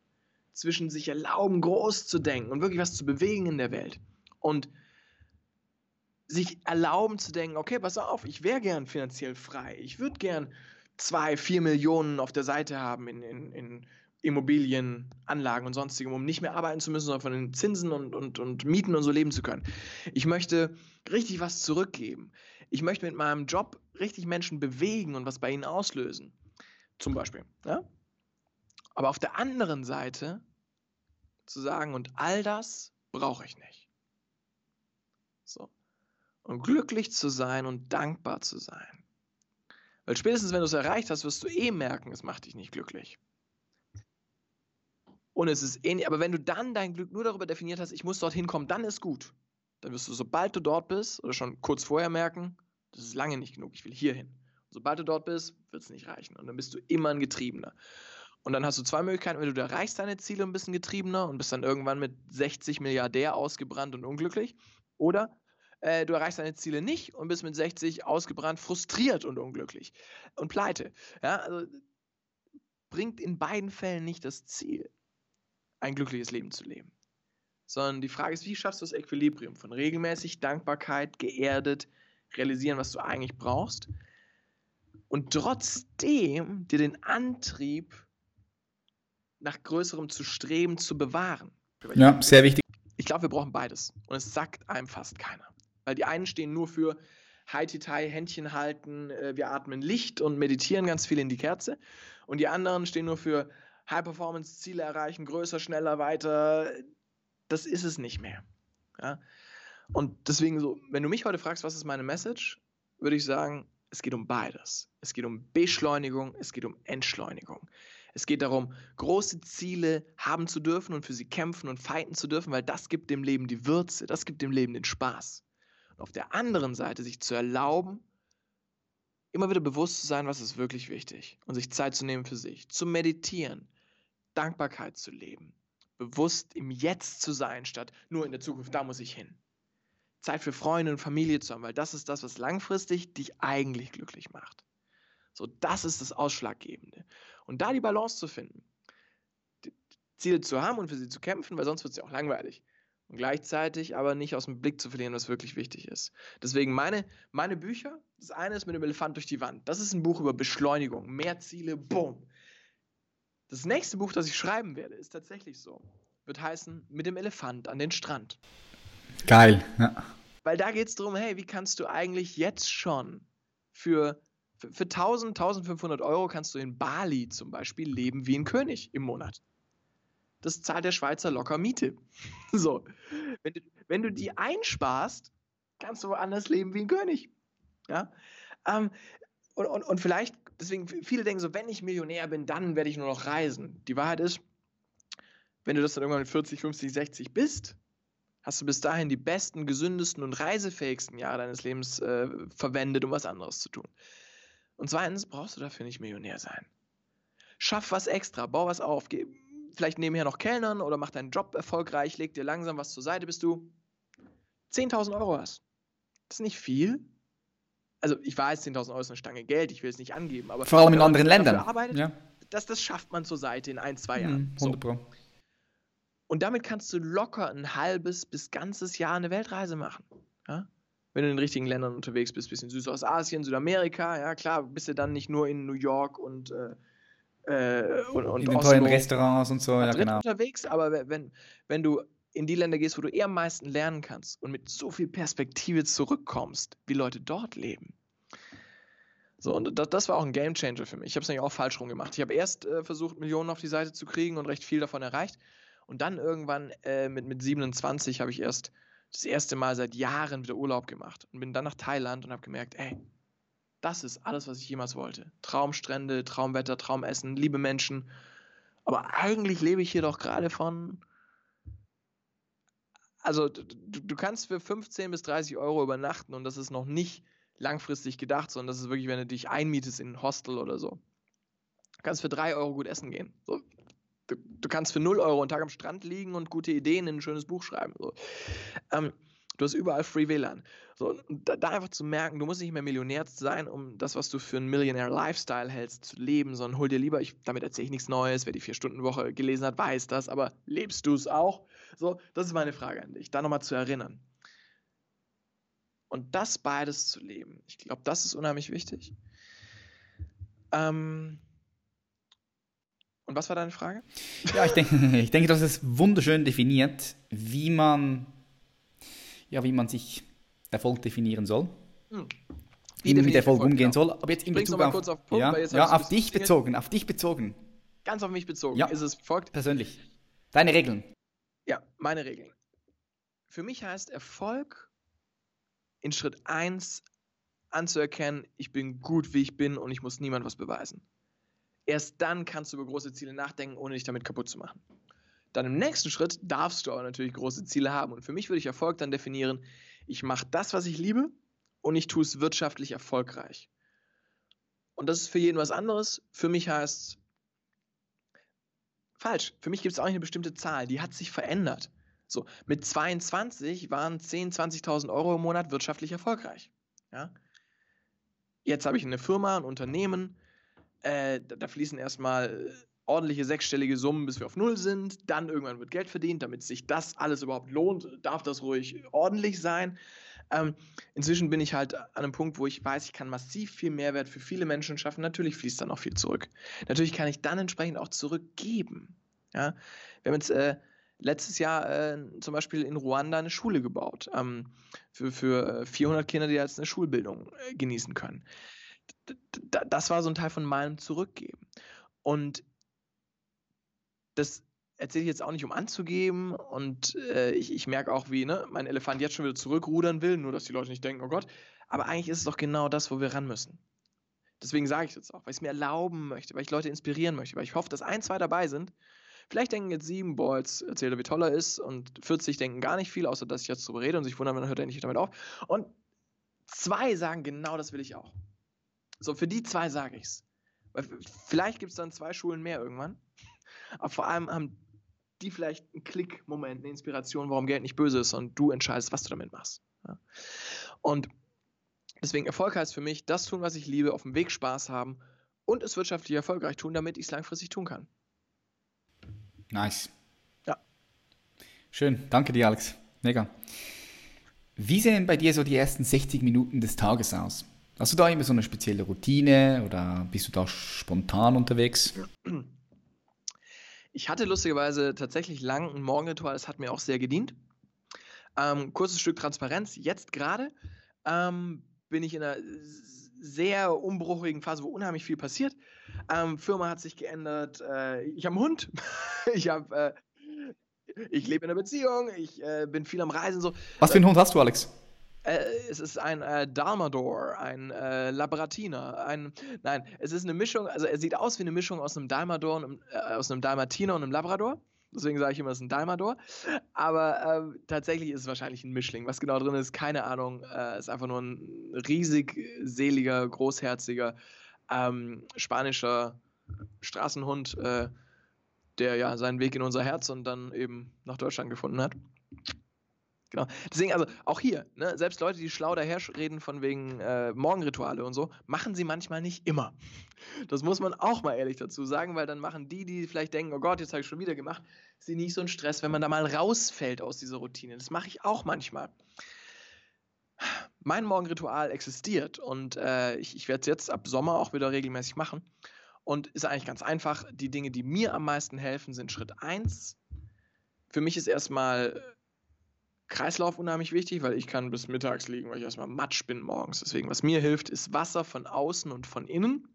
zwischen sich erlauben, groß zu denken und wirklich was zu bewegen in der Welt und sich erlauben zu denken, okay, pass auf, ich wäre gern finanziell frei. Ich würde gern zwei, vier Millionen auf der Seite haben in, in, in Immobilienanlagen und sonstigem, um nicht mehr arbeiten zu müssen, sondern von den Zinsen und, und, und Mieten und so leben zu können. Ich möchte richtig was zurückgeben. Ich möchte mit meinem Job richtig Menschen bewegen und was bei ihnen auslösen. Zum Beispiel. Ja? Aber auf der anderen Seite zu sagen, und all das brauche ich nicht. So und glücklich zu sein und dankbar zu sein. Weil spätestens, wenn du es erreicht hast, wirst du eh merken, es macht dich nicht glücklich. Und es ist ähnlich, aber wenn du dann dein Glück nur darüber definiert hast, ich muss dorthin kommen, dann ist gut. Dann wirst du, sobald du dort bist, oder schon kurz vorher merken, das ist lange nicht genug, ich will hier hin. Sobald du dort bist, wird es nicht reichen. Und dann bist du immer ein Getriebener. Und dann hast du zwei Möglichkeiten, wenn du erreichst deine Ziele ein bisschen getriebener und bist dann irgendwann mit 60 Milliardär ausgebrannt und unglücklich. Oder äh, du erreichst deine Ziele nicht und bist mit 60 ausgebrannt, frustriert und unglücklich und pleite. Ja, also bringt in beiden Fällen nicht das Ziel, ein glückliches Leben zu leben. Sondern die Frage ist, wie schaffst du das Equilibrium von regelmäßig Dankbarkeit, geerdet, realisieren, was du eigentlich brauchst und trotzdem dir den Antrieb nach Größerem zu streben, zu bewahren. Ja, sehr wichtig. Ich glaube, wir brauchen beides. Und es sagt einem fast keiner. Weil die einen stehen nur für High-Titai, Händchen halten, äh, wir atmen Licht und meditieren ganz viel in die Kerze. Und die anderen stehen nur für High-Performance, Ziele erreichen, größer, schneller, weiter. Das ist es nicht mehr. Ja? Und deswegen so, wenn du mich heute fragst, was ist meine Message, würde ich sagen, es geht um beides. Es geht um Beschleunigung, es geht um Entschleunigung. Es geht darum, große Ziele haben zu dürfen und für sie kämpfen und fighten zu dürfen, weil das gibt dem Leben die Würze, das gibt dem Leben den Spaß. Und auf der anderen Seite sich zu erlauben, immer wieder bewusst zu sein, was ist wirklich wichtig und sich Zeit zu nehmen für sich, zu meditieren, Dankbarkeit zu leben, bewusst im Jetzt zu sein, statt nur in der Zukunft, da muss ich hin. Zeit für Freunde und Familie zu haben, weil das ist das, was langfristig dich eigentlich glücklich macht. So, das ist das Ausschlaggebende. Und da die Balance zu finden, Ziele zu haben und für sie zu kämpfen, weil sonst wird es ja auch langweilig. Gleichzeitig aber nicht aus dem Blick zu verlieren, was wirklich wichtig ist. Deswegen meine, meine Bücher, das eine ist mit dem Elefant durch die Wand. Das ist ein Buch über Beschleunigung, mehr Ziele, boom. Das nächste Buch, das ich schreiben werde, ist tatsächlich so. Wird heißen Mit dem Elefant an den Strand. Geil. Ja. Weil da geht es darum, hey, wie kannst du eigentlich jetzt schon für, für, für 1000, 1500 Euro kannst du in Bali zum Beispiel leben wie ein König im Monat. Das zahlt der Schweizer locker Miete. So. Wenn du, wenn du die einsparst, kannst du woanders leben wie ein König. Ja. Ähm, und, und, und vielleicht deswegen, viele denken so, wenn ich Millionär bin, dann werde ich nur noch reisen. Die Wahrheit ist, wenn du das dann irgendwann mit 40, 50, 60 bist, hast du bis dahin die besten, gesündesten und reisefähigsten Jahre deines Lebens äh, verwendet, um was anderes zu tun. Und zweitens brauchst du dafür nicht Millionär sein. Schaff was extra, bau was auf, geh vielleicht nebenher noch Kellnern oder mach deinen Job erfolgreich, leg dir langsam was zur Seite, bis du 10.000 Euro hast. Das ist nicht viel, also ich weiß, 10.000 Euro ist eine Stange Geld, ich will es nicht angeben, aber vor allem in anderen Ländern. Arbeitet, ja. das, das schafft man zur Seite in ein, zwei Jahren. 100 Pro. So. Und damit kannst du locker ein halbes bis ganzes Jahr eine Weltreise machen. Ja? Wenn du in den richtigen Ländern unterwegs bist, bisschen Südostasien, Südamerika, ja klar, bist du dann nicht nur in New York und äh, äh und, und in den Oslo, tollen Restaurants und so, ja, genau. unterwegs, aber wenn, wenn du in die Länder gehst, wo du eher am meisten lernen kannst und mit so viel Perspektive zurückkommst, wie Leute dort leben. So, und das, das war auch ein Game Changer für mich. Ich habe es nämlich auch falsch rum gemacht. Ich habe erst äh, versucht, Millionen auf die Seite zu kriegen und recht viel davon erreicht. Und dann irgendwann äh, mit, mit 27 habe ich erst das erste Mal seit Jahren wieder Urlaub gemacht und bin dann nach Thailand und habe gemerkt, ey, das ist alles, was ich jemals wollte. Traumstrände, Traumwetter, Traumessen, liebe Menschen. Aber eigentlich lebe ich hier doch gerade von also du, du kannst für 15 bis 30 Euro übernachten und das ist noch nicht langfristig gedacht, sondern das ist wirklich, wenn du dich einmietest in ein Hostel oder so. Du kannst für 3 Euro gut essen gehen. So. Du, du, kannst für 0 Euro einen Tag am Strand liegen und gute Ideen in ein schönes Buch schreiben. So. Ähm, Du hast überall Free WLAN. So, da, da, einfach zu merken, du musst nicht mehr Millionär sein, um das, was du für einen Millionär Lifestyle hältst, zu leben, sondern hol dir lieber, ich, damit erzähle ich nichts Neues, wer die Vier-Stunden-Woche gelesen hat, weiß das, aber lebst du es auch? So, das ist meine Frage an dich, da nochmal zu erinnern. Und das beides zu leben, ich glaube, das ist unheimlich wichtig. Ähm, und was war deine Frage? Ja, ich denke, ich denke, das ist wunderschön definiert, wie man ja, wie man sich Erfolg definieren soll. Hm. Wie mit Erfolg umgehen genau. soll. Aber jetzt in Bezug auf, auf, Punkt, ja, ja auf dich bezogen, auf dich bezogen. Ganz auf mich bezogen. Ja, ist es folgt. Persönlich. Deine Regeln. Ja, meine Regeln. Für mich heißt Erfolg in Schritt 1 anzuerkennen, ich bin gut, wie ich bin und ich muss niemand was beweisen. Erst dann kannst du über große Ziele nachdenken, ohne dich damit kaputt zu machen. Dann im nächsten Schritt darfst du aber natürlich große Ziele haben. Und für mich würde ich Erfolg dann definieren, ich mache das, was ich liebe und ich tue es wirtschaftlich erfolgreich. Und das ist für jeden was anderes. Für mich heißt es falsch. Für mich gibt es auch nicht eine bestimmte Zahl. Die hat sich verändert. So, mit 22 waren 10.000, 20.000 Euro im Monat wirtschaftlich erfolgreich. Ja? Jetzt habe ich eine Firma, ein Unternehmen. Äh, da, da fließen erstmal ordentliche sechsstellige Summen, bis wir auf Null sind. Dann irgendwann wird Geld verdient, damit sich das alles überhaupt lohnt, darf das ruhig ordentlich sein. Ähm, inzwischen bin ich halt an einem Punkt, wo ich weiß, ich kann massiv viel Mehrwert für viele Menschen schaffen. Natürlich fließt dann auch viel zurück. Natürlich kann ich dann entsprechend auch zurückgeben. Ja? Wir haben jetzt äh, letztes Jahr äh, zum Beispiel in Ruanda eine Schule gebaut ähm, für, für 400 Kinder, die jetzt eine Schulbildung äh, genießen können. D das war so ein Teil von meinem Zurückgeben. Und das erzähle ich jetzt auch nicht, um anzugeben. Und äh, ich, ich merke auch, wie ne, mein Elefant jetzt schon wieder zurückrudern will, nur dass die Leute nicht denken, oh Gott. Aber eigentlich ist es doch genau das, wo wir ran müssen. Deswegen sage ich das auch, weil ich es mir erlauben möchte, weil ich Leute inspirieren möchte, weil ich hoffe, dass ein, zwei dabei sind. Vielleicht denken jetzt sieben, boah, jetzt erzählt er, wie toll er ist, und 40 denken gar nicht viel, außer dass ich jetzt darüber rede und sich wundern, dann hört er nicht damit auf. Und zwei sagen, genau das will ich auch. So, für die zwei sage ich's. Weil vielleicht gibt es dann zwei Schulen mehr irgendwann. Aber vor allem haben die vielleicht einen Klick-Moment, eine Inspiration, warum Geld nicht böse ist und du entscheidest, was du damit machst. Ja. Und deswegen Erfolg heißt für mich, das tun, was ich liebe, auf dem Weg Spaß haben und es wirtschaftlich erfolgreich tun, damit ich es langfristig tun kann. Nice. Ja. Schön. Danke dir, Alex. Mega. Wie sehen bei dir so die ersten 60 Minuten des Tages aus? Hast du da immer so eine spezielle Routine oder bist du da spontan unterwegs? Ich hatte lustigerweise tatsächlich lang ein Morgenritual, das hat mir auch sehr gedient. Ähm, kurzes Stück Transparenz. Jetzt gerade ähm, bin ich in einer sehr umbruchigen Phase, wo unheimlich viel passiert. Ähm, Firma hat sich geändert. Äh, ich habe einen Hund. ich habe, äh, ich lebe in einer Beziehung. Ich äh, bin viel am Reisen. So. Was für einen Hund hast du, Alex? Äh, es ist ein äh, Dalmador, ein äh, Labratiner, ein, nein, es ist eine Mischung, also er sieht aus wie eine Mischung aus einem Dalmador, und, äh, aus einem Dalmatiner und einem Labrador. Deswegen sage ich immer, es ist ein Dalmador. Aber ähm, tatsächlich ist es wahrscheinlich ein Mischling. Was genau drin ist, keine Ahnung. Es äh, ist einfach nur ein riesig seliger, großherziger ähm, spanischer Straßenhund, äh, der ja seinen Weg in unser Herz und dann eben nach Deutschland gefunden hat. Genau. Deswegen, also auch hier, ne, selbst Leute, die schlau daherreden von wegen äh, Morgenrituale und so, machen sie manchmal nicht immer. Das muss man auch mal ehrlich dazu sagen, weil dann machen die, die vielleicht denken, oh Gott, jetzt habe ich schon wieder gemacht, sie nicht so einen Stress, wenn man da mal rausfällt aus dieser Routine. Das mache ich auch manchmal. Mein Morgenritual existiert und äh, ich, ich werde es jetzt ab Sommer auch wieder regelmäßig machen. Und ist eigentlich ganz einfach. Die Dinge, die mir am meisten helfen, sind Schritt 1. Für mich ist erstmal Kreislauf unheimlich wichtig, weil ich kann bis mittags liegen, weil ich erstmal matsch bin morgens. Deswegen, was mir hilft, ist Wasser von außen und von innen.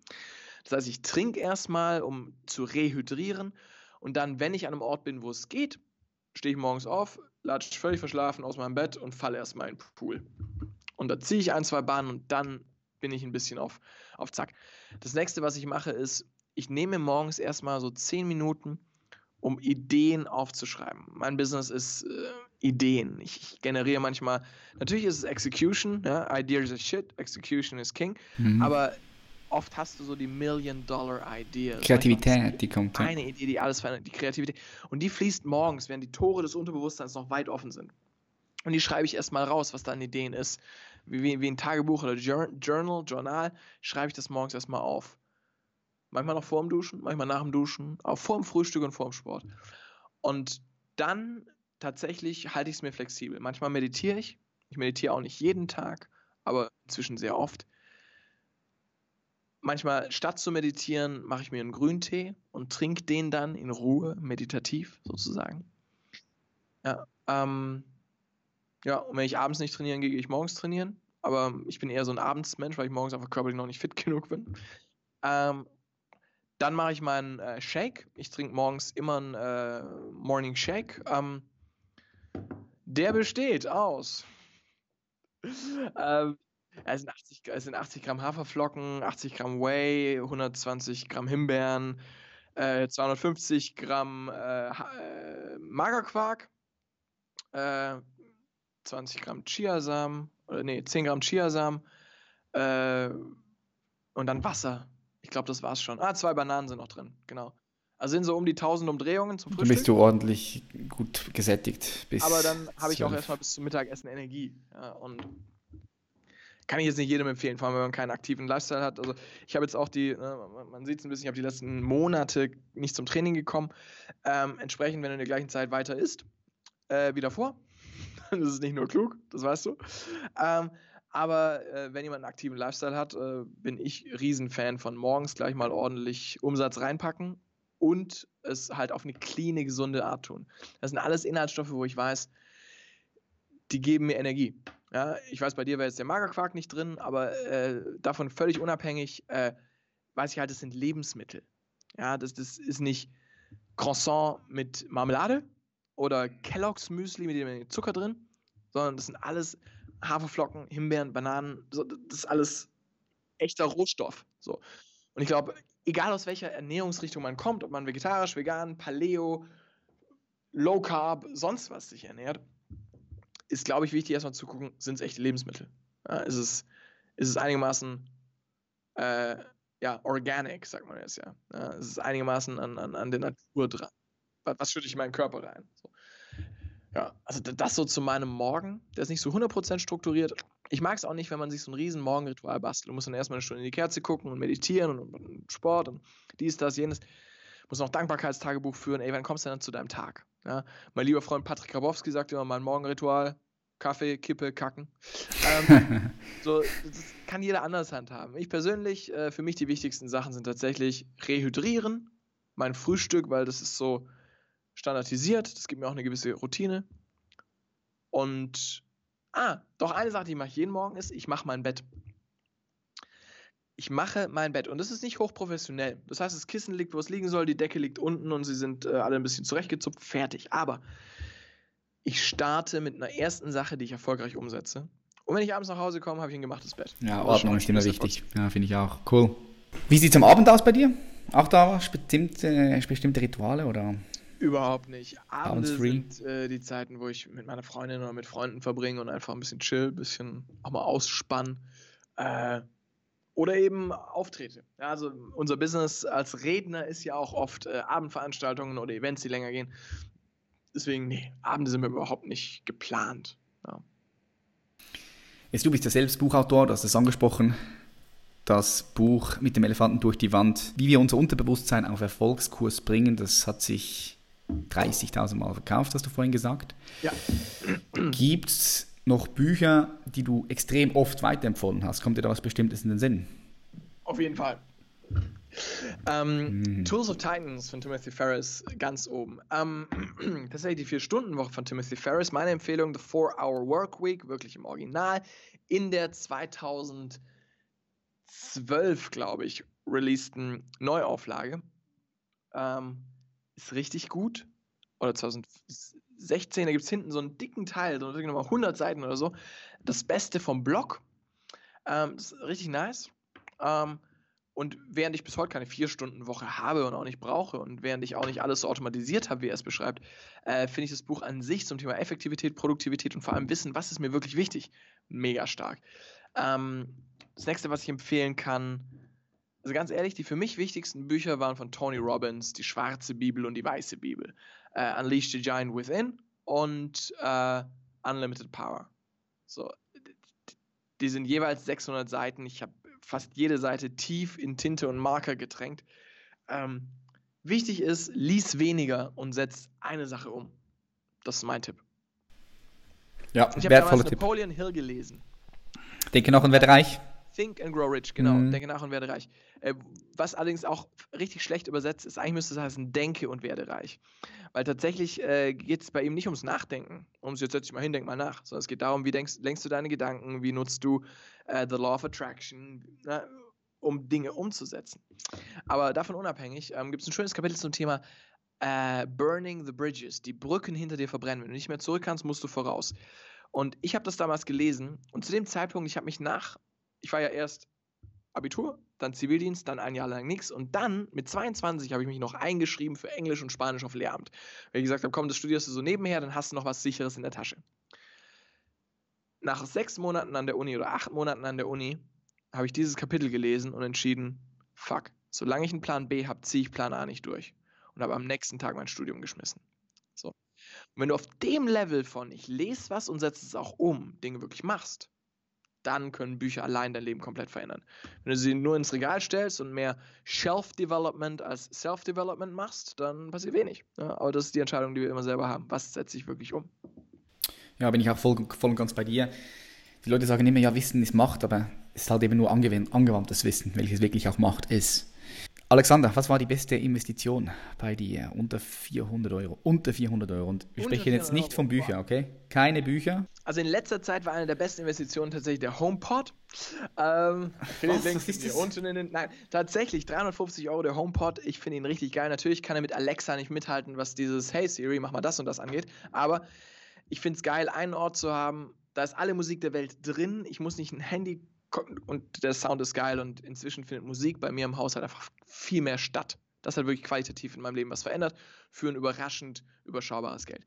Das heißt, ich trinke erstmal, um zu rehydrieren. Und dann, wenn ich an einem Ort bin, wo es geht, stehe ich morgens auf, latsche völlig verschlafen aus meinem Bett und falle erstmal in den Pool. Und da ziehe ich ein, zwei Bahnen und dann bin ich ein bisschen auf, auf Zack. Das nächste, was ich mache, ist, ich nehme morgens erstmal so zehn Minuten, um Ideen aufzuschreiben. Mein Business ist äh, Ideen. Ich, ich, generiere manchmal, natürlich ist es Execution, ja, Ideas is shit, Execution is king, mhm. aber oft hast du so die Million-Dollar-Idee. Kreativität, die kommt. Eine Idee, die alles verändert, die Kreativität. Und die fließt morgens, während die Tore des Unterbewusstseins noch weit offen sind. Und die schreibe ich erstmal raus, was da an Ideen ist. Wie, wie, wie ein Tagebuch oder Journal, Journal, schreibe ich das morgens erstmal auf. Manchmal noch vor dem Duschen, manchmal nach dem Duschen, auch vor dem Frühstück und vor dem Sport. Und dann tatsächlich halte ich es mir flexibel. Manchmal meditiere ich. Ich meditiere auch nicht jeden Tag, aber inzwischen sehr oft. Manchmal statt zu meditieren, mache ich mir einen Grüntee und trinke den dann in Ruhe, meditativ sozusagen. Ja, ähm, ja, und wenn ich abends nicht trainieren gehe, gehe ich morgens trainieren. Aber ich bin eher so ein Abendsmensch, weil ich morgens einfach körperlich noch nicht fit genug bin. Ähm, dann mache ich meinen äh, Shake. Ich trinke morgens immer einen äh, Morning Shake. Ähm, der besteht aus. ähm, es sind, 80, es sind 80 Gramm Haferflocken, 80 Gramm Whey, 120 Gramm Himbeeren, äh, 250 Gramm äh, äh, Magerquark, 20 äh, Gramm Chiasamen, oder nee, 10 Gramm Chiasamen äh, und dann Wasser. Ich glaube, das war's schon. Ah, zwei Bananen sind noch drin, genau. Also sind so um die 1000 Umdrehungen zum Frühstück. Dann bist du ordentlich gut gesättigt. Aber dann habe ich auch erstmal bis zum Mittagessen Energie. Ja, und kann ich jetzt nicht jedem empfehlen, vor allem wenn man keinen aktiven Lifestyle hat. Also ich habe jetzt auch die, ne, man sieht es ein bisschen, ich habe die letzten Monate nicht zum Training gekommen. Ähm, entsprechend, wenn du in der gleichen Zeit weiter isst, äh, wie davor, das ist nicht nur klug, das weißt du. Ähm, aber äh, wenn jemand einen aktiven Lifestyle hat, äh, bin ich Riesenfan von morgens gleich mal ordentlich Umsatz reinpacken und es halt auf eine cleane, gesunde Art tun. Das sind alles Inhaltsstoffe, wo ich weiß, die geben mir Energie. Ja, ich weiß, bei dir wäre jetzt der Magerquark nicht drin, aber äh, davon völlig unabhängig äh, weiß ich halt, das sind Lebensmittel. Ja, das, das ist nicht Croissant mit Marmelade oder Kellogg's Müsli mit dem Zucker drin, sondern das sind alles Haferflocken, Himbeeren, Bananen, so, das ist alles echter Rohstoff. So. Und ich glaube, egal aus welcher Ernährungsrichtung man kommt, ob man vegetarisch, vegan, Paleo, Low Carb, sonst was sich ernährt, ist, glaube ich, wichtig, erstmal zu gucken, sind es echte Lebensmittel? Ja, ist, es, ist es einigermaßen äh, ja, organic, sagt man jetzt ja. ja ist es einigermaßen an, an, an der Natur dran? Was schütte ich in meinen Körper rein? So. Ja, also das so zu meinem Morgen, der ist nicht so 100% strukturiert. Ich mag es auch nicht, wenn man sich so ein riesen Morgenritual bastelt. Du musst dann erstmal eine Stunde in die Kerze gucken und meditieren und, und Sport und dies, das, jenes. Du musst noch Dankbarkeitstagebuch führen. Ey, wann kommst du denn dann zu deinem Tag? Ja, mein lieber Freund Patrick Grabowski sagt immer, mein Morgenritual, Kaffee, Kippe, Kacken. Ähm, so, das kann jeder anders handhaben. Ich persönlich, äh, für mich die wichtigsten Sachen sind tatsächlich Rehydrieren, mein Frühstück, weil das ist so standardisiert, das gibt mir auch eine gewisse Routine. Und, ah, doch eine Sache, die ich mache jeden Morgen ist, ich mache mein Bett. Ich mache mein Bett und das ist nicht hochprofessionell. Das heißt, das Kissen liegt, wo es liegen soll, die Decke liegt unten und sie sind äh, alle ein bisschen zurechtgezupft, fertig. Aber ich starte mit einer ersten Sache, die ich erfolgreich umsetze. Und wenn ich abends nach Hause komme, habe ich ein gemachtes Bett. Ja, Ordnung ist immer wichtig. Ja, finde ich auch. Cool. Wie sieht es am Abend aus bei dir? Auch da bestimmte, bestimmte Rituale oder? Überhaupt nicht. Abende sind äh, die Zeiten, wo ich mit meiner Freundin oder mit Freunden verbringe und einfach ein bisschen chill, ein bisschen auch mal ausspannen. Äh, oder eben auftrete. Ja, also unser Business als Redner ist ja auch oft äh, Abendveranstaltungen oder Events, die länger gehen. Deswegen, nee, Abende sind mir überhaupt nicht geplant. Ja. Jetzt, du bist ja selbst Buchautor, du hast es angesprochen. Das Buch mit dem Elefanten durch die Wand, wie wir unser Unterbewusstsein auf Erfolgskurs bringen, das hat sich 30.000 Mal verkauft, hast du vorhin gesagt. Ja. Gibt es noch Bücher, die du extrem oft weiterempfohlen hast? Kommt dir da was Bestimmtes in den Sinn? Auf jeden Fall. Ähm, mm. Tools of Titans von Timothy Ferris ganz oben. Ähm, tatsächlich die Vier-Stunden-Woche von Timothy Ferris. Meine Empfehlung, The Four-Hour Work Week, wirklich im Original, in der 2012, glaube ich, releaseden Neuauflage. Ähm, ist richtig gut. Oder 2016, da gibt es hinten so einen dicken Teil, so nochmal 100 Seiten oder so. Das Beste vom Blog. Ähm, das ist richtig nice. Ähm, und während ich bis heute keine Vier-Stunden-Woche habe und auch nicht brauche und während ich auch nicht alles so automatisiert habe, wie er es beschreibt, äh, finde ich das Buch an sich zum Thema Effektivität, Produktivität und vor allem Wissen, was ist mir wirklich wichtig, mega stark. Ähm, das nächste, was ich empfehlen kann, also ganz ehrlich, die für mich wichtigsten Bücher waren von Tony Robbins, die schwarze Bibel und die weiße Bibel. Äh, Unleash the Giant Within und äh, Unlimited Power. So, die sind jeweils 600 Seiten. Ich habe fast jede Seite tief in Tinte und Marker getränkt. Ähm, wichtig ist, lies weniger und setz eine Sache um. Das ist mein Tipp. Ja, ich habe damals Napoleon Hill gelesen. Denke noch und werde reich. Think and Grow Rich, genau. Mhm. Denke nach und werde reich. Äh, was allerdings auch richtig schlecht übersetzt ist, eigentlich müsste es heißen, denke und werde reich. Weil tatsächlich äh, geht es bei ihm nicht ums Nachdenken, ums jetzt setz dich mal hin, denk mal nach, sondern es geht darum, wie denkst, lenkst du deine Gedanken, wie nutzt du äh, The Law of Attraction, na, um Dinge umzusetzen. Aber davon unabhängig ähm, gibt es ein schönes Kapitel zum Thema äh, Burning the Bridges, die Brücken hinter dir verbrennen. Wenn du nicht mehr zurück kannst, musst du voraus. Und ich habe das damals gelesen und zu dem Zeitpunkt, ich habe mich nach ich war ja erst Abitur, dann Zivildienst, dann ein Jahr lang nichts und dann mit 22 habe ich mich noch eingeschrieben für Englisch und Spanisch auf Lehramt. Weil ich gesagt habe, komm, das studierst du so nebenher, dann hast du noch was Sicheres in der Tasche. Nach sechs Monaten an der Uni oder acht Monaten an der Uni habe ich dieses Kapitel gelesen und entschieden, fuck, solange ich einen Plan B habe, ziehe ich Plan A nicht durch. Und habe am nächsten Tag mein Studium geschmissen. So. Und wenn du auf dem Level von ich lese was und setze es auch um, Dinge wirklich machst, dann können Bücher allein dein Leben komplett verändern. Wenn du sie nur ins Regal stellst und mehr Shelf-Development als Self-Development machst, dann passiert wenig. Ja, aber das ist die Entscheidung, die wir immer selber haben. Was setze ich wirklich um? Ja, bin ich auch voll, voll und ganz bei dir. Die Leute sagen immer, ja, Wissen ist Macht, aber es ist halt eben nur angewandtes Wissen, welches wirklich auch Macht ist. Alexander, was war die beste Investition bei dir unter 400 Euro? Unter 400 Euro. Und wir sprechen jetzt nicht von Büchern, okay? Keine Bücher. Also in letzter Zeit war eine der besten Investitionen tatsächlich der HomePod. Ähm, was, was ist das? Unten in den, nein, tatsächlich 350 Euro der HomePod. Ich finde ihn richtig geil. Natürlich kann er mit Alexa nicht mithalten, was dieses Hey Siri, mach mal das und das angeht. Aber ich finde es geil, einen Ort zu haben. Da ist alle Musik der Welt drin. Ich muss nicht ein Handy und der Sound ist geil und inzwischen findet Musik bei mir im Haus halt einfach viel mehr statt. Das hat wirklich qualitativ in meinem Leben was verändert für ein überraschend überschaubares Geld.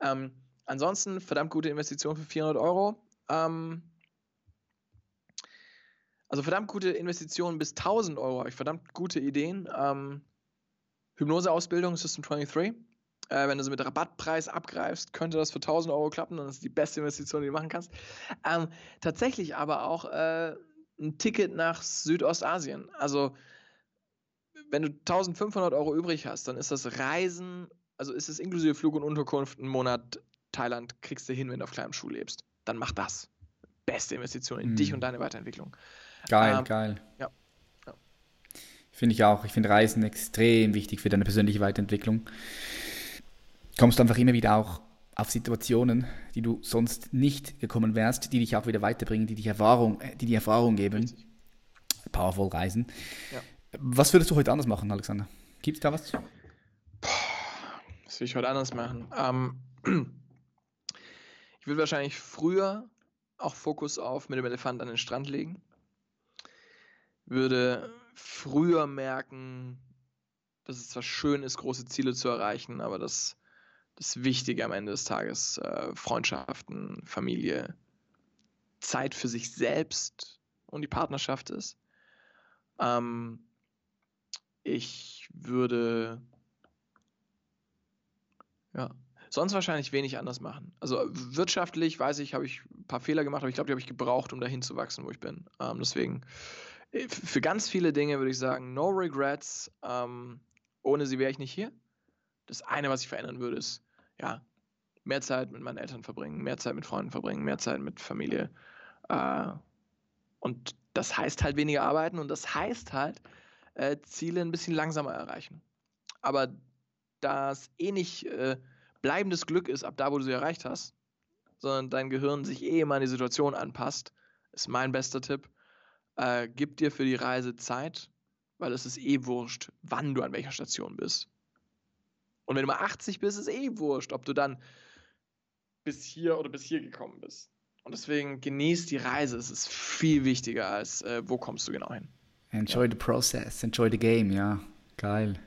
Ähm, ansonsten verdammt gute Investition für 400 Euro. Ähm, also verdammt gute Investitionen bis 1000 Euro. Habe ich verdammt gute Ideen. Ähm, Hypnoseausbildung System 23. Äh, wenn du sie mit Rabattpreis abgreifst, könnte das für 1000 Euro klappen. Dann ist es die beste Investition, die du machen kannst. Ähm, tatsächlich aber auch äh, ein Ticket nach Südostasien. Also wenn du 1500 Euro übrig hast, dann ist das Reisen, also ist es inklusive Flug und Unterkunft, einen Monat Thailand kriegst du hin, wenn du auf kleinem Schuh lebst. Dann mach das. Beste Investition in mhm. dich und deine Weiterentwicklung. Geil, ähm, geil. Ja. ja. Finde ich auch. Ich finde Reisen extrem wichtig für deine persönliche Weiterentwicklung. Kommst du einfach immer wieder auch auf Situationen, die du sonst nicht gekommen wärst, die dich auch wieder weiterbringen, die dich Erfahrung, äh, die die Erfahrung geben. Richtig. Powerful Reisen. Ja. Was würdest du heute anders machen, Alexander? Gibt es da was? Was will ich heute anders machen? Ähm, ich würde wahrscheinlich früher auch Fokus auf mit dem Elefant an den Strand legen. Würde früher merken, dass es zwar schön ist, große Ziele zu erreichen, aber dass das Wichtige am Ende des Tages äh, Freundschaften, Familie, Zeit für sich selbst und die Partnerschaft ist. Ähm, ich würde ja, sonst wahrscheinlich wenig anders machen. Also wirtschaftlich, weiß ich, habe ich ein paar Fehler gemacht, aber ich glaube, die habe ich gebraucht, um dahin zu wachsen, wo ich bin. Ähm, deswegen, äh, für ganz viele Dinge würde ich sagen, no regrets. Ähm, ohne sie wäre ich nicht hier. Das eine, was ich verändern würde, ist, ja, mehr Zeit mit meinen Eltern verbringen, mehr Zeit mit Freunden verbringen, mehr Zeit mit Familie. Äh, und das heißt halt weniger arbeiten und das heißt halt, äh, Ziele ein bisschen langsamer erreichen. Aber da es eh nicht äh, bleibendes Glück ist, ab da, wo du sie erreicht hast, sondern dein Gehirn sich eh immer an die Situation anpasst, ist mein bester Tipp. Äh, gib dir für die Reise Zeit, weil es ist eh wurscht, wann du an welcher Station bist. Und wenn du mal 80 bist, ist eh wurscht, ob du dann bis hier oder bis hier gekommen bist. Und deswegen genieß die Reise. Es ist viel wichtiger als, äh, wo kommst du genau hin. Enjoy ja. the process, enjoy the game, ja. Geil.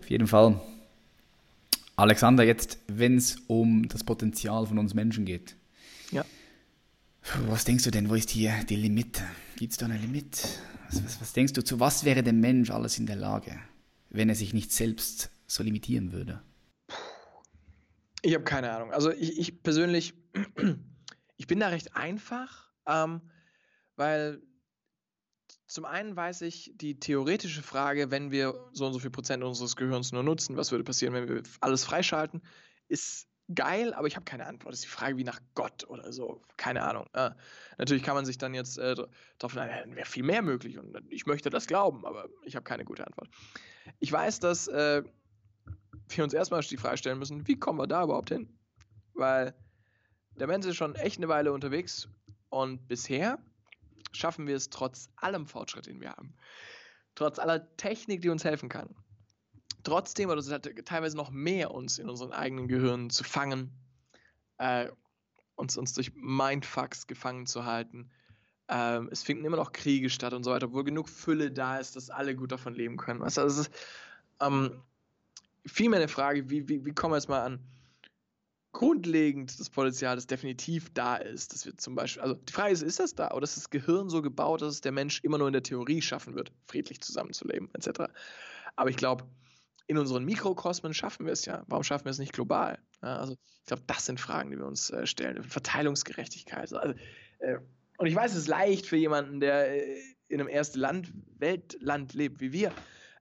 Auf jeden Fall. Alexander, jetzt, wenn es um das Potenzial von uns Menschen geht. Ja. Was denkst du denn, wo ist hier die Limite? Gibt es da eine Limit? Was, was, was denkst du, zu was wäre der Mensch alles in der Lage, wenn er sich nicht selbst so limitieren würde? Ich habe keine Ahnung. Also ich, ich, persönlich, ich bin da recht einfach, ähm, weil zum einen weiß ich die theoretische Frage, wenn wir so und so viel Prozent unseres Gehirns nur nutzen, was würde passieren, wenn wir alles freischalten, ist geil, aber ich habe keine Antwort. Das ist die Frage wie nach Gott oder so. Keine Ahnung. Äh, natürlich kann man sich dann jetzt äh, darauf dann wäre viel mehr möglich und ich möchte das glauben, aber ich habe keine gute Antwort. Ich weiß, dass äh, wir uns erstmal die Frage stellen müssen, wie kommen wir da überhaupt hin? Weil der Mensch ist schon echt eine Weile unterwegs und bisher schaffen wir es trotz allem Fortschritt, den wir haben, trotz aller Technik, die uns helfen kann, trotzdem oder teilweise noch mehr uns in unseren eigenen Gehirnen zu fangen, äh, uns, uns durch Mindfucks gefangen zu halten. Ähm, es finden immer noch Kriege statt und so weiter, obwohl genug Fülle da ist, dass alle gut davon leben können. Also ist ähm, vielmehr eine Frage, wie, wie, wie kommen wir jetzt mal an grundlegend das Potenzial, das definitiv da ist, dass wir zum Beispiel, also die Frage ist, ist das da oder ist das Gehirn so gebaut, dass es der Mensch immer nur in der Theorie schaffen wird, friedlich zusammenzuleben, etc. Aber ich glaube, in unseren Mikrokosmen schaffen wir es ja. Warum schaffen wir es nicht global? Ja, also ich glaube, das sind Fragen, die wir uns äh, stellen. Verteilungsgerechtigkeit. Also, äh, und ich weiß, es ist leicht für jemanden, der äh, in einem ersten Land, Weltland lebt wie wir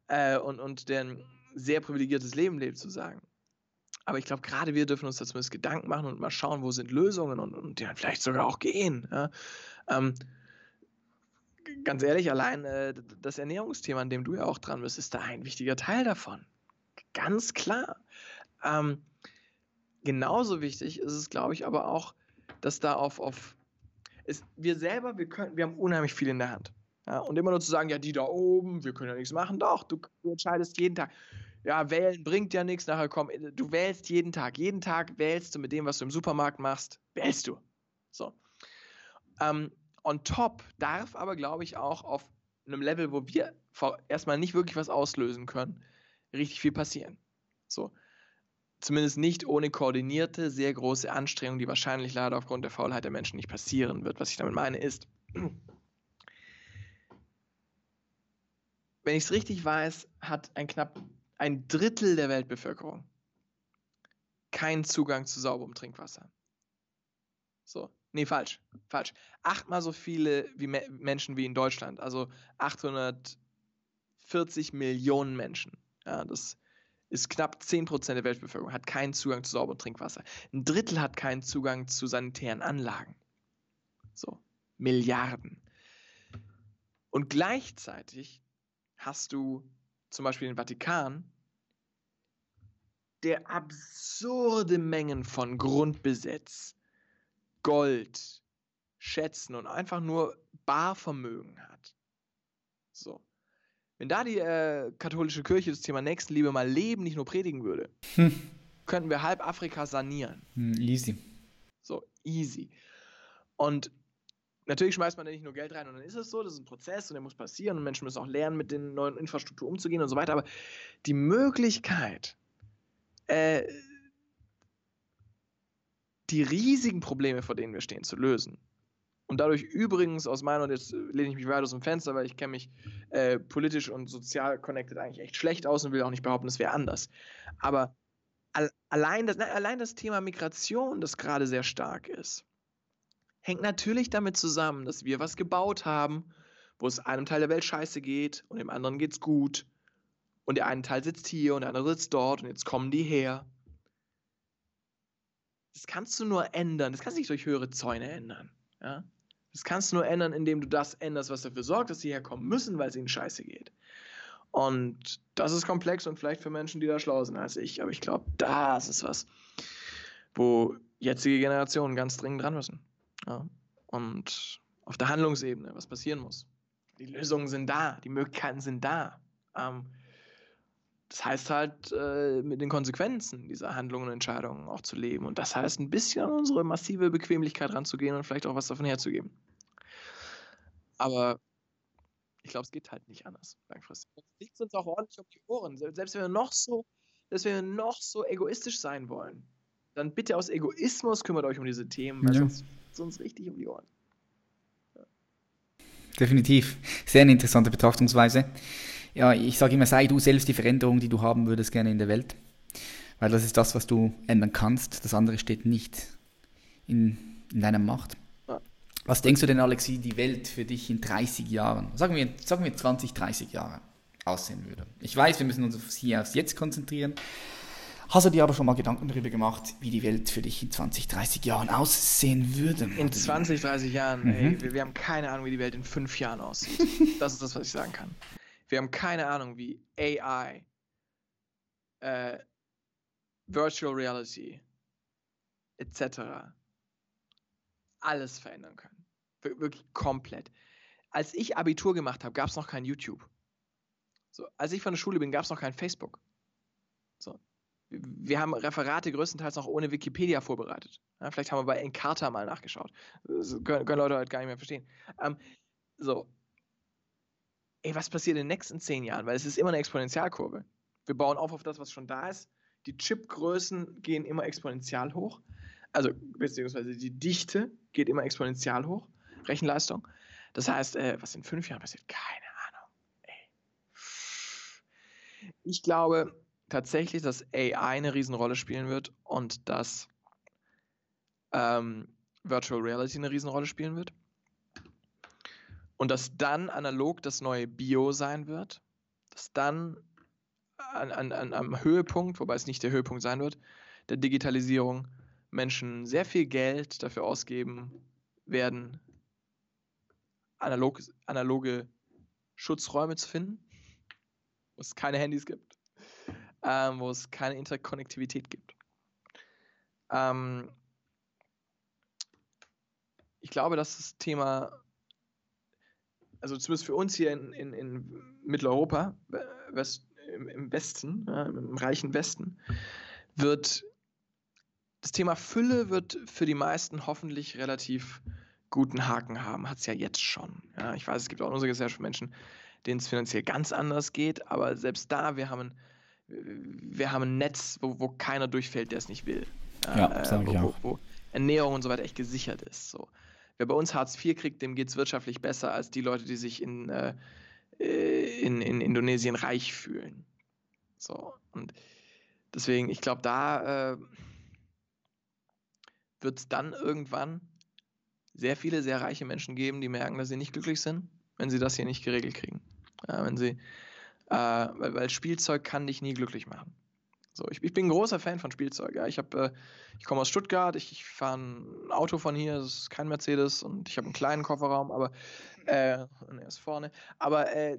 äh, und, und der sehr privilegiertes Leben lebt, zu sagen. Aber ich glaube, gerade wir dürfen uns da zumindest Gedanken machen und mal schauen, wo sind Lösungen und, und die dann vielleicht sogar auch gehen. Ja? Ähm, ganz ehrlich, allein äh, das Ernährungsthema, an dem du ja auch dran bist, ist da ein wichtiger Teil davon. Ganz klar. Ähm, genauso wichtig ist es, glaube ich, aber auch, dass da auf, auf ist, wir selber, wir können, wir haben unheimlich viel in der Hand. Ja? Und immer nur zu sagen, ja, die da oben, wir können ja nichts machen. Doch, du, du entscheidest jeden Tag ja, wählen bringt ja nichts, nachher komm, du wählst jeden Tag. Jeden Tag wählst du mit dem, was du im Supermarkt machst, wählst du. So. Ähm, On top darf aber, glaube ich, auch auf einem Level, wo wir erstmal nicht wirklich was auslösen können, richtig viel passieren. So. Zumindest nicht ohne koordinierte, sehr große Anstrengung, die wahrscheinlich leider aufgrund der Faulheit der Menschen nicht passieren wird. Was ich damit meine ist, wenn ich es richtig weiß, hat ein knapp ein Drittel der Weltbevölkerung keinen Zugang zu sauberem Trinkwasser. So, nee, falsch, falsch. Achtmal so viele wie Me Menschen wie in Deutschland, also 840 Millionen Menschen. Ja, das ist knapp 10% der Weltbevölkerung, hat keinen Zugang zu sauberem Trinkwasser. Ein Drittel hat keinen Zugang zu sanitären Anlagen. So, Milliarden. Und gleichzeitig hast du zum Beispiel den Vatikan, der absurde Mengen von Grundbesitz, Gold, Schätzen und einfach nur Barvermögen hat. So. Wenn da die äh, katholische Kirche das Thema Nächstenliebe mal leben, nicht nur predigen würde, hm. könnten wir halb Afrika sanieren. Hm, easy. So, easy. Und natürlich schmeißt man da nicht nur Geld rein und dann ist es so, das ist ein Prozess und der muss passieren und Menschen müssen auch lernen, mit den neuen Infrastruktur umzugehen und so weiter. Aber die Möglichkeit, äh, die riesigen Probleme, vor denen wir stehen, zu lösen. Und dadurch übrigens aus meiner, und jetzt lehne ich mich weit aus dem Fenster, weil ich kenne mich äh, politisch und sozial connected eigentlich echt schlecht aus und will auch nicht behaupten, es wäre anders. Aber al allein, das, na, allein das Thema Migration, das gerade sehr stark ist, hängt natürlich damit zusammen, dass wir was gebaut haben, wo es einem Teil der Welt scheiße geht und dem anderen geht's gut. Und der eine Teil sitzt hier und der andere sitzt dort und jetzt kommen die her. Das kannst du nur ändern. Das kannst du nicht durch höhere Zäune ändern. Ja? Das kannst du nur ändern, indem du das änderst, was dafür sorgt, dass sie herkommen müssen, weil es ihnen scheiße geht. Und das ist komplex und vielleicht für Menschen, die da schlauer sind als ich. Aber ich glaube, das ist was, wo jetzige Generationen ganz dringend dran müssen. Ja? Und auf der Handlungsebene, was passieren muss. Die Lösungen sind da, die Möglichkeiten sind da. Ähm, das heißt halt, äh, mit den Konsequenzen dieser Handlungen und Entscheidungen auch zu leben. Und das heißt, ein bisschen an unsere massive Bequemlichkeit ranzugehen und vielleicht auch was davon herzugeben. Aber ich glaube, es geht halt nicht anders, langfristig. Das liegt uns auch ordentlich um die Ohren. Selbst wenn wir noch so, selbst wenn wir noch so egoistisch sein wollen, dann bitte aus Egoismus kümmert euch um diese Themen, weil ja. sonst, sonst richtig um die Ohren. Ja. Definitiv. Sehr eine interessante Betrachtungsweise ja, ich sage immer, sei du selbst die Veränderung, die du haben würdest gerne in der Welt. Weil das ist das, was du ändern kannst. Das andere steht nicht in, in deiner Macht. Was denkst du denn, Alexi, die Welt für dich in 30 Jahren, sagen wir, sagen wir 20, 30 Jahre, aussehen würde? Ich weiß, wir müssen uns hier aufs Jetzt konzentrieren. Hast du dir aber schon mal Gedanken darüber gemacht, wie die Welt für dich in 20, 30 Jahren aussehen würde? In 20, 30 Jahren, mhm. ey, wir, wir, haben keine Ahnung, wie die Welt in fünf Jahren aussieht. Das ist das, was ich sagen kann. Wir haben keine Ahnung, wie AI, äh, Virtual Reality etc. alles verändern können. Wir wirklich komplett. Als ich Abitur gemacht habe, gab es noch kein YouTube. So, als ich von der Schule bin, gab es noch kein Facebook. Wir haben Referate größtenteils noch ohne Wikipedia vorbereitet. Ja, vielleicht haben wir bei Encarta mal nachgeschaut. Das können, können Leute heute gar nicht mehr verstehen. Ähm, so, ey, was passiert in den nächsten zehn Jahren? Weil es ist immer eine Exponentialkurve. Wir bauen auf auf das, was schon da ist. Die Chipgrößen gehen immer exponentiell hoch. Also, beziehungsweise die Dichte geht immer exponentiell hoch. Rechenleistung. Das heißt, äh, was in fünf Jahren passiert? Keine Ahnung. Ey. Ich glaube tatsächlich, dass AI eine Riesenrolle spielen wird und dass ähm, Virtual Reality eine Riesenrolle spielen wird. Und dass dann analog das neue Bio sein wird, dass dann an, an, an, am Höhepunkt, wobei es nicht der Höhepunkt sein wird, der Digitalisierung Menschen sehr viel Geld dafür ausgeben werden, analog, analoge Schutzräume zu finden, wo es keine Handys gibt, ähm, wo es keine Interkonnektivität gibt. Ähm, ich glaube, dass das Thema also zumindest für uns hier in, in, in Mitteleuropa, West, im, im, Westen, ja, im reichen Westen, wird das Thema Fülle wird für die meisten hoffentlich relativ guten Haken haben, hat es ja jetzt schon. Ja, ich weiß, es gibt auch in unserer Gesellschaft Menschen, denen es finanziell ganz anders geht, aber selbst da, wir haben ein, wir haben ein Netz, wo, wo keiner durchfällt, der es nicht will. Ja, äh, wo. Wo, wo Ernährung und so weiter echt gesichert ist. So. Wer bei uns Hartz IV kriegt, dem geht es wirtschaftlich besser als die Leute, die sich in, äh, in, in Indonesien reich fühlen. So, und deswegen, ich glaube, da äh, wird es dann irgendwann sehr viele sehr reiche Menschen geben, die merken, dass sie nicht glücklich sind, wenn sie das hier nicht geregelt kriegen. Ja, wenn sie, äh, weil, weil, Spielzeug kann dich nie glücklich machen. So, ich, ich bin ein großer Fan von Spielzeug. Ja. Ich, äh, ich komme aus Stuttgart, ich, ich fahre ein Auto von hier, das ist kein Mercedes und ich habe einen kleinen Kofferraum, aber äh, er ist vorne. Aber äh,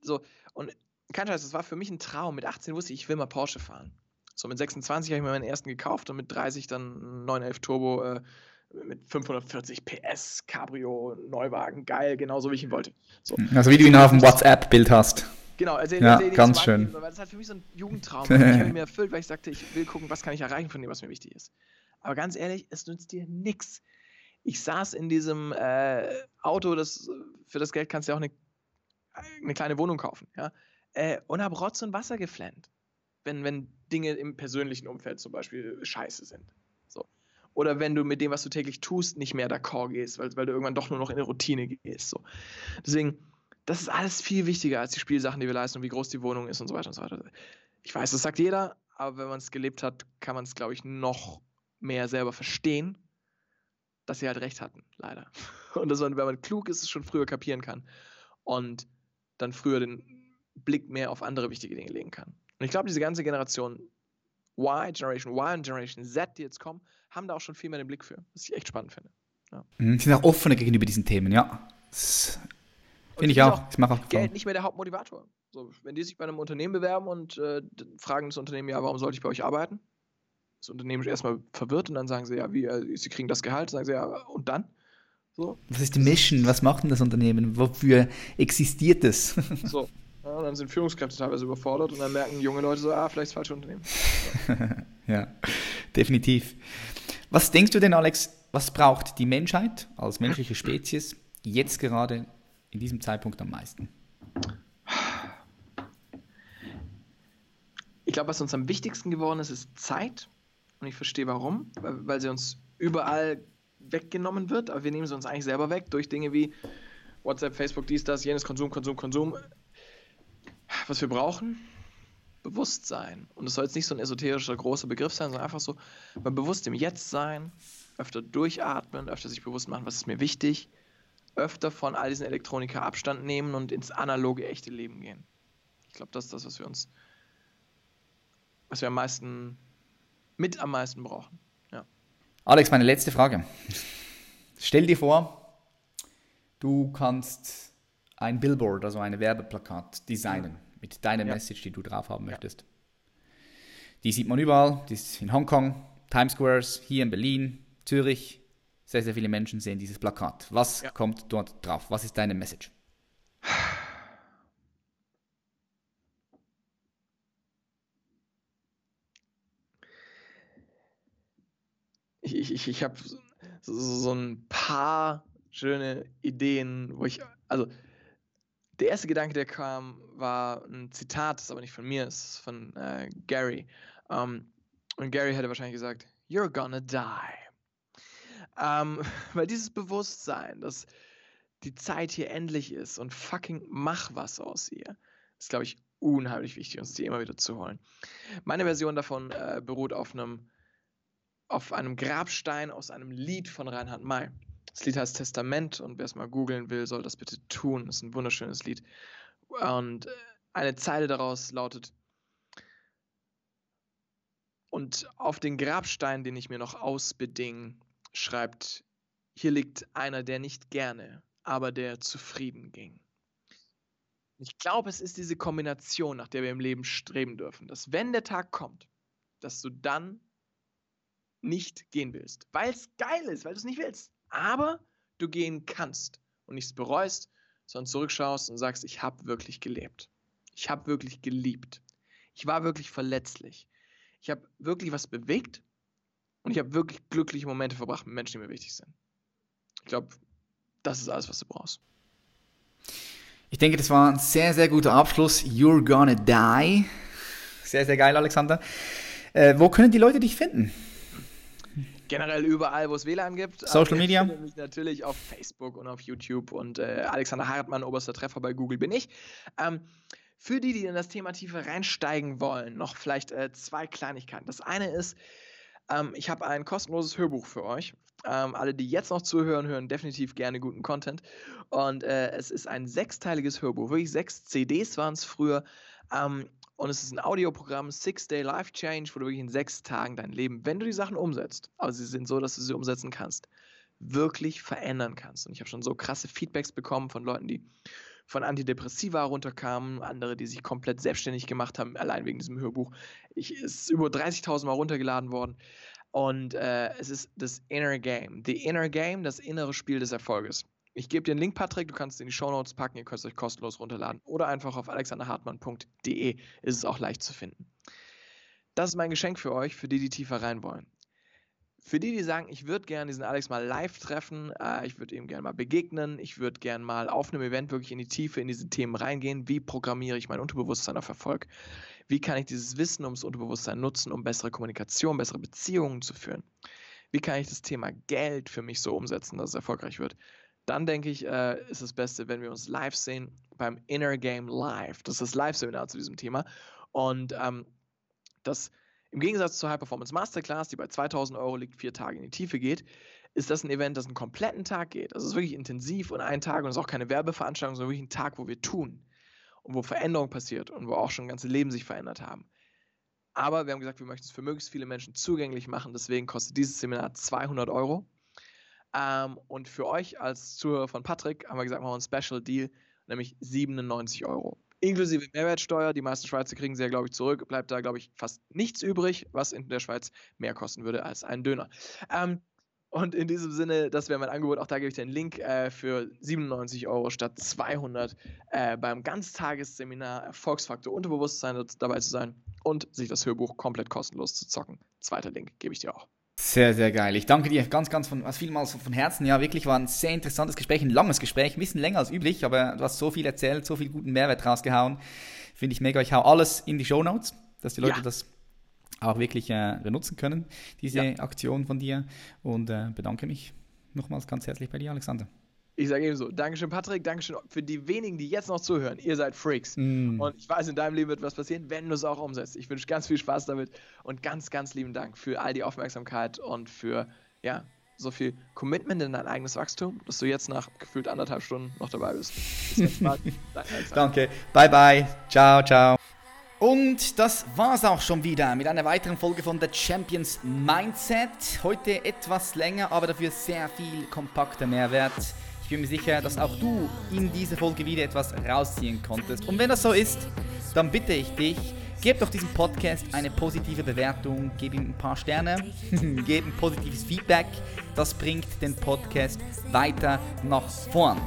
so, und kein Scheiß, das war für mich ein Traum. Mit 18 wusste ich, ich will mal Porsche fahren. So, mit 26 habe ich mir meinen ersten gekauft und mit 30 dann 911 Turbo äh, mit 540 PS, Cabrio, Neuwagen, geil, genauso wie ich ihn wollte. So. Also wie du ihn auf dem WhatsApp-Bild hast. Genau, also ja, ganz schön. Weil das hat für mich so ein Jugendtraum. ich habe mir erfüllt, weil ich sagte, ich will gucken, was kann ich erreichen von dem, was mir wichtig ist. Aber ganz ehrlich, es nützt dir nichts. Ich saß in diesem äh, Auto, das für das Geld kannst du ja auch eine, eine kleine Wohnung kaufen, ja, äh, und habe Rotz und Wasser geflennt, wenn, wenn Dinge im persönlichen Umfeld zum Beispiel scheiße sind. So. Oder wenn du mit dem, was du täglich tust, nicht mehr d'accord gehst, weil, weil du irgendwann doch nur noch in eine Routine gehst. So. Deswegen, das ist alles viel wichtiger als die Spielsachen, die wir leisten und wie groß die Wohnung ist und so weiter und so weiter. Ich weiß, das sagt jeder, aber wenn man es gelebt hat, kann man es, glaube ich, noch mehr selber verstehen, dass sie halt recht hatten, leider. Und dass man, wenn man klug ist, es schon früher kapieren kann und dann früher den Blick mehr auf andere wichtige Dinge legen kann. Und ich glaube, diese ganze Generation Y, Generation Y und Generation Z, die jetzt kommen, haben da auch schon viel mehr den Blick für, was ich echt spannend finde. Ja. Mhm, sie sind auch offener gegenüber diesen Themen, ja. Finde ich auch. Ich mache auch Geld nicht mehr der Hauptmotivator. So, wenn die sich bei einem Unternehmen bewerben und äh, fragen das Unternehmen, ja, warum sollte ich bei euch arbeiten? Das Unternehmen ist erstmal verwirrt und dann sagen sie, ja, wie, äh, sie kriegen das Gehalt, sagen sie, ja, und dann? So. Was ist die Mission? Was macht denn das Unternehmen? Wofür existiert es? so. Ja, dann sind Führungskräfte teilweise überfordert und dann merken junge Leute so, ah, vielleicht das falsche Unternehmen. ja, definitiv. Was denkst du denn, Alex, was braucht die Menschheit als menschliche Spezies jetzt gerade in diesem Zeitpunkt am meisten? Ich glaube, was uns am wichtigsten geworden ist, ist Zeit. Und ich verstehe warum, weil, weil sie uns überall weggenommen wird, aber wir nehmen sie uns eigentlich selber weg durch Dinge wie WhatsApp, Facebook, dies, das, jenes, Konsum, Konsum, Konsum. Was wir brauchen, Bewusstsein. Und es soll jetzt nicht so ein esoterischer, großer Begriff sein, sondern einfach so mal bewusst im Jetzt sein, öfter durchatmen, öfter sich bewusst machen, was ist mir wichtig, öfter von all diesen Elektronika Abstand nehmen und ins analoge, echte Leben gehen. Ich glaube, das ist das, was wir uns, was wir am meisten, mit am meisten brauchen. Ja. Alex, meine letzte Frage. Stell dir vor, du kannst ein Billboard, also ein Werbeplakat designen mit deiner ja. Message, die du drauf haben möchtest. Ja. Die sieht man überall, die ist in Hongkong, Times Squares, hier in Berlin, Zürich. Sehr, sehr viele Menschen sehen dieses Plakat. Was ja. kommt dort drauf? Was ist deine Message? Ich, ich, ich habe so, so ein paar schöne Ideen, wo ich, also der erste Gedanke, der kam, war ein Zitat, das aber nicht von mir ist, von äh, Gary. Um, ähm, und Gary hätte wahrscheinlich gesagt, You're gonna die. Ähm, weil dieses Bewusstsein, dass die Zeit hier endlich ist und fucking mach was aus ihr, ist, glaube ich, unheimlich wichtig, uns die immer wieder zu holen. Meine Version davon äh, beruht auf einem, auf einem Grabstein aus einem Lied von Reinhard May. Das Lied heißt Testament und wer es mal googeln will, soll das bitte tun. Das ist ein wunderschönes Lied. Und äh, eine Zeile daraus lautet, und auf den Grabstein, den ich mir noch ausbeding, schreibt, hier liegt einer, der nicht gerne, aber der zufrieden ging. Ich glaube, es ist diese Kombination, nach der wir im Leben streben dürfen, dass wenn der Tag kommt, dass du dann nicht gehen willst, weil es geil ist, weil du es nicht willst aber du gehen kannst und nichts bereust, sondern zurückschaust und sagst, ich habe wirklich gelebt. Ich habe wirklich geliebt. Ich war wirklich verletzlich. Ich habe wirklich was bewegt und ich habe wirklich glückliche Momente verbracht mit Menschen, die mir wichtig sind. Ich glaube, Das ist alles, was du brauchst. Ich denke, das war ein sehr, sehr guter Abschluss. You're gonna die. Sehr, sehr geil, Alexander. Äh, wo können die Leute dich finden? Generell überall, wo es WLAN gibt. Social Media? Ich mich natürlich auf Facebook und auf YouTube und äh, Alexander Hartmann, oberster Treffer bei Google bin ich. Ähm, für die, die in das Thema tiefer reinsteigen wollen, noch vielleicht äh, zwei Kleinigkeiten. Das eine ist, ähm, ich habe ein kostenloses Hörbuch für euch. Ähm, alle, die jetzt noch zuhören, hören definitiv gerne guten Content. Und äh, es ist ein sechsteiliges Hörbuch. Wirklich sechs CDs waren es früher. Ähm, und es ist ein Audioprogramm, Six Day Life Change, wo du wirklich in sechs Tagen dein Leben, wenn du die Sachen umsetzt, aber sie sind so, dass du sie umsetzen kannst, wirklich verändern kannst. Und ich habe schon so krasse Feedbacks bekommen von Leuten, die von Antidepressiva runterkamen, andere, die sich komplett selbstständig gemacht haben, allein wegen diesem Hörbuch. Ich, es ist über 30.000 Mal runtergeladen worden. Und äh, es ist das Inner Game. The Inner Game, das innere Spiel des Erfolges. Ich gebe dir einen Link, Patrick, du kannst es in die Show Notes packen, ihr könnt es euch kostenlos runterladen. Oder einfach auf alexanderhartmann.de ist es auch leicht zu finden. Das ist mein Geschenk für euch, für die, die tiefer rein wollen. Für die, die sagen, ich würde gerne diesen Alex mal live treffen, äh, ich würde ihm gerne mal begegnen, ich würde gerne mal auf einem Event wirklich in die Tiefe in diese Themen reingehen. Wie programmiere ich mein Unterbewusstsein auf Erfolg? Wie kann ich dieses Wissen ums Unterbewusstsein nutzen, um bessere Kommunikation, bessere Beziehungen zu führen? Wie kann ich das Thema Geld für mich so umsetzen, dass es erfolgreich wird? Dann denke ich, äh, ist das Beste, wenn wir uns live sehen beim Inner Game Live. Das ist das Live-Seminar zu diesem Thema. Und ähm, das im Gegensatz zur High Performance Masterclass, die bei 2000 Euro liegt, vier Tage in die Tiefe geht, ist das ein Event, das einen kompletten Tag geht. Also es ist wirklich intensiv und ein Tag und es ist auch keine Werbeveranstaltung, sondern wirklich ein Tag, wo wir tun und wo Veränderung passiert und wo auch schon ganze Leben sich verändert haben. Aber wir haben gesagt, wir möchten es für möglichst viele Menschen zugänglich machen. Deswegen kostet dieses Seminar 200 Euro. Ähm, und für euch als Zuhörer von Patrick haben wir gesagt, machen wir einen Special Deal, nämlich 97 Euro inklusive Mehrwertsteuer. Die meisten Schweizer kriegen sie ja, glaube ich, zurück. Bleibt da, glaube ich, fast nichts übrig, was in der Schweiz mehr kosten würde als ein Döner. Ähm, und in diesem Sinne, das wäre mein Angebot. Auch da gebe ich den Link äh, für 97 Euro statt 200 äh, beim Ganztagesseminar Erfolgsfaktor Unterbewusstsein dabei zu sein und sich das Hörbuch komplett kostenlos zu zocken. Zweiter Link gebe ich dir auch. Sehr, sehr geil. Ich danke dir ganz, ganz von, also vielmals von Herzen. Ja, wirklich war ein sehr interessantes Gespräch, ein langes Gespräch, ein bisschen länger als üblich, aber du hast so viel erzählt, so viel guten Mehrwert rausgehauen. Finde ich mega. Ich hau alles in die Show Notes, dass die Leute ja. das auch wirklich äh, benutzen können, diese ja. Aktion von dir. Und äh, bedanke mich nochmals ganz herzlich bei dir, Alexander. Ich sage ebenso, Dankeschön, Patrick, Dankeschön für die wenigen, die jetzt noch zuhören. Ihr seid Freaks. Mm. Und ich weiß, in deinem Leben wird was passieren, wenn du es auch umsetzt. Ich wünsche ganz viel Spaß damit und ganz, ganz lieben Dank für all die Aufmerksamkeit und für, ja, so viel Commitment in dein eigenes Wachstum, dass du jetzt nach gefühlt anderthalb Stunden noch dabei bist. Danke. Bye, bye. Ciao, ciao. Und das war's auch schon wieder mit einer weiteren Folge von The Champions Mindset. Heute etwas länger, aber dafür sehr viel kompakter Mehrwert. Ich bin mir sicher, dass auch du in dieser Folge wieder etwas rausziehen konntest. Und wenn das so ist, dann bitte ich dich, gib doch diesem Podcast eine positive Bewertung, gib ihm ein paar Sterne, gib ein positives Feedback. Das bringt den Podcast weiter nach vorn.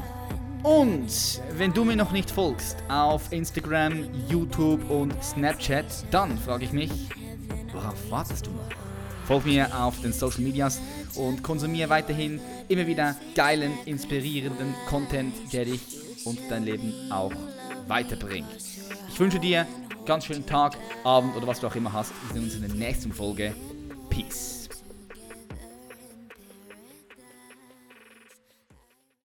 Und wenn du mir noch nicht folgst auf Instagram, YouTube und Snapchat, dann frage ich mich, worauf wartest du noch? Folg mir auf den Social Medias und konsumiere weiterhin immer wieder geilen, inspirierenden Content, der dich und dein Leben auch weiterbringt. Ich wünsche dir einen ganz schönen Tag, Abend oder was du auch immer hast. Wir sehen uns in der nächsten Folge. Peace.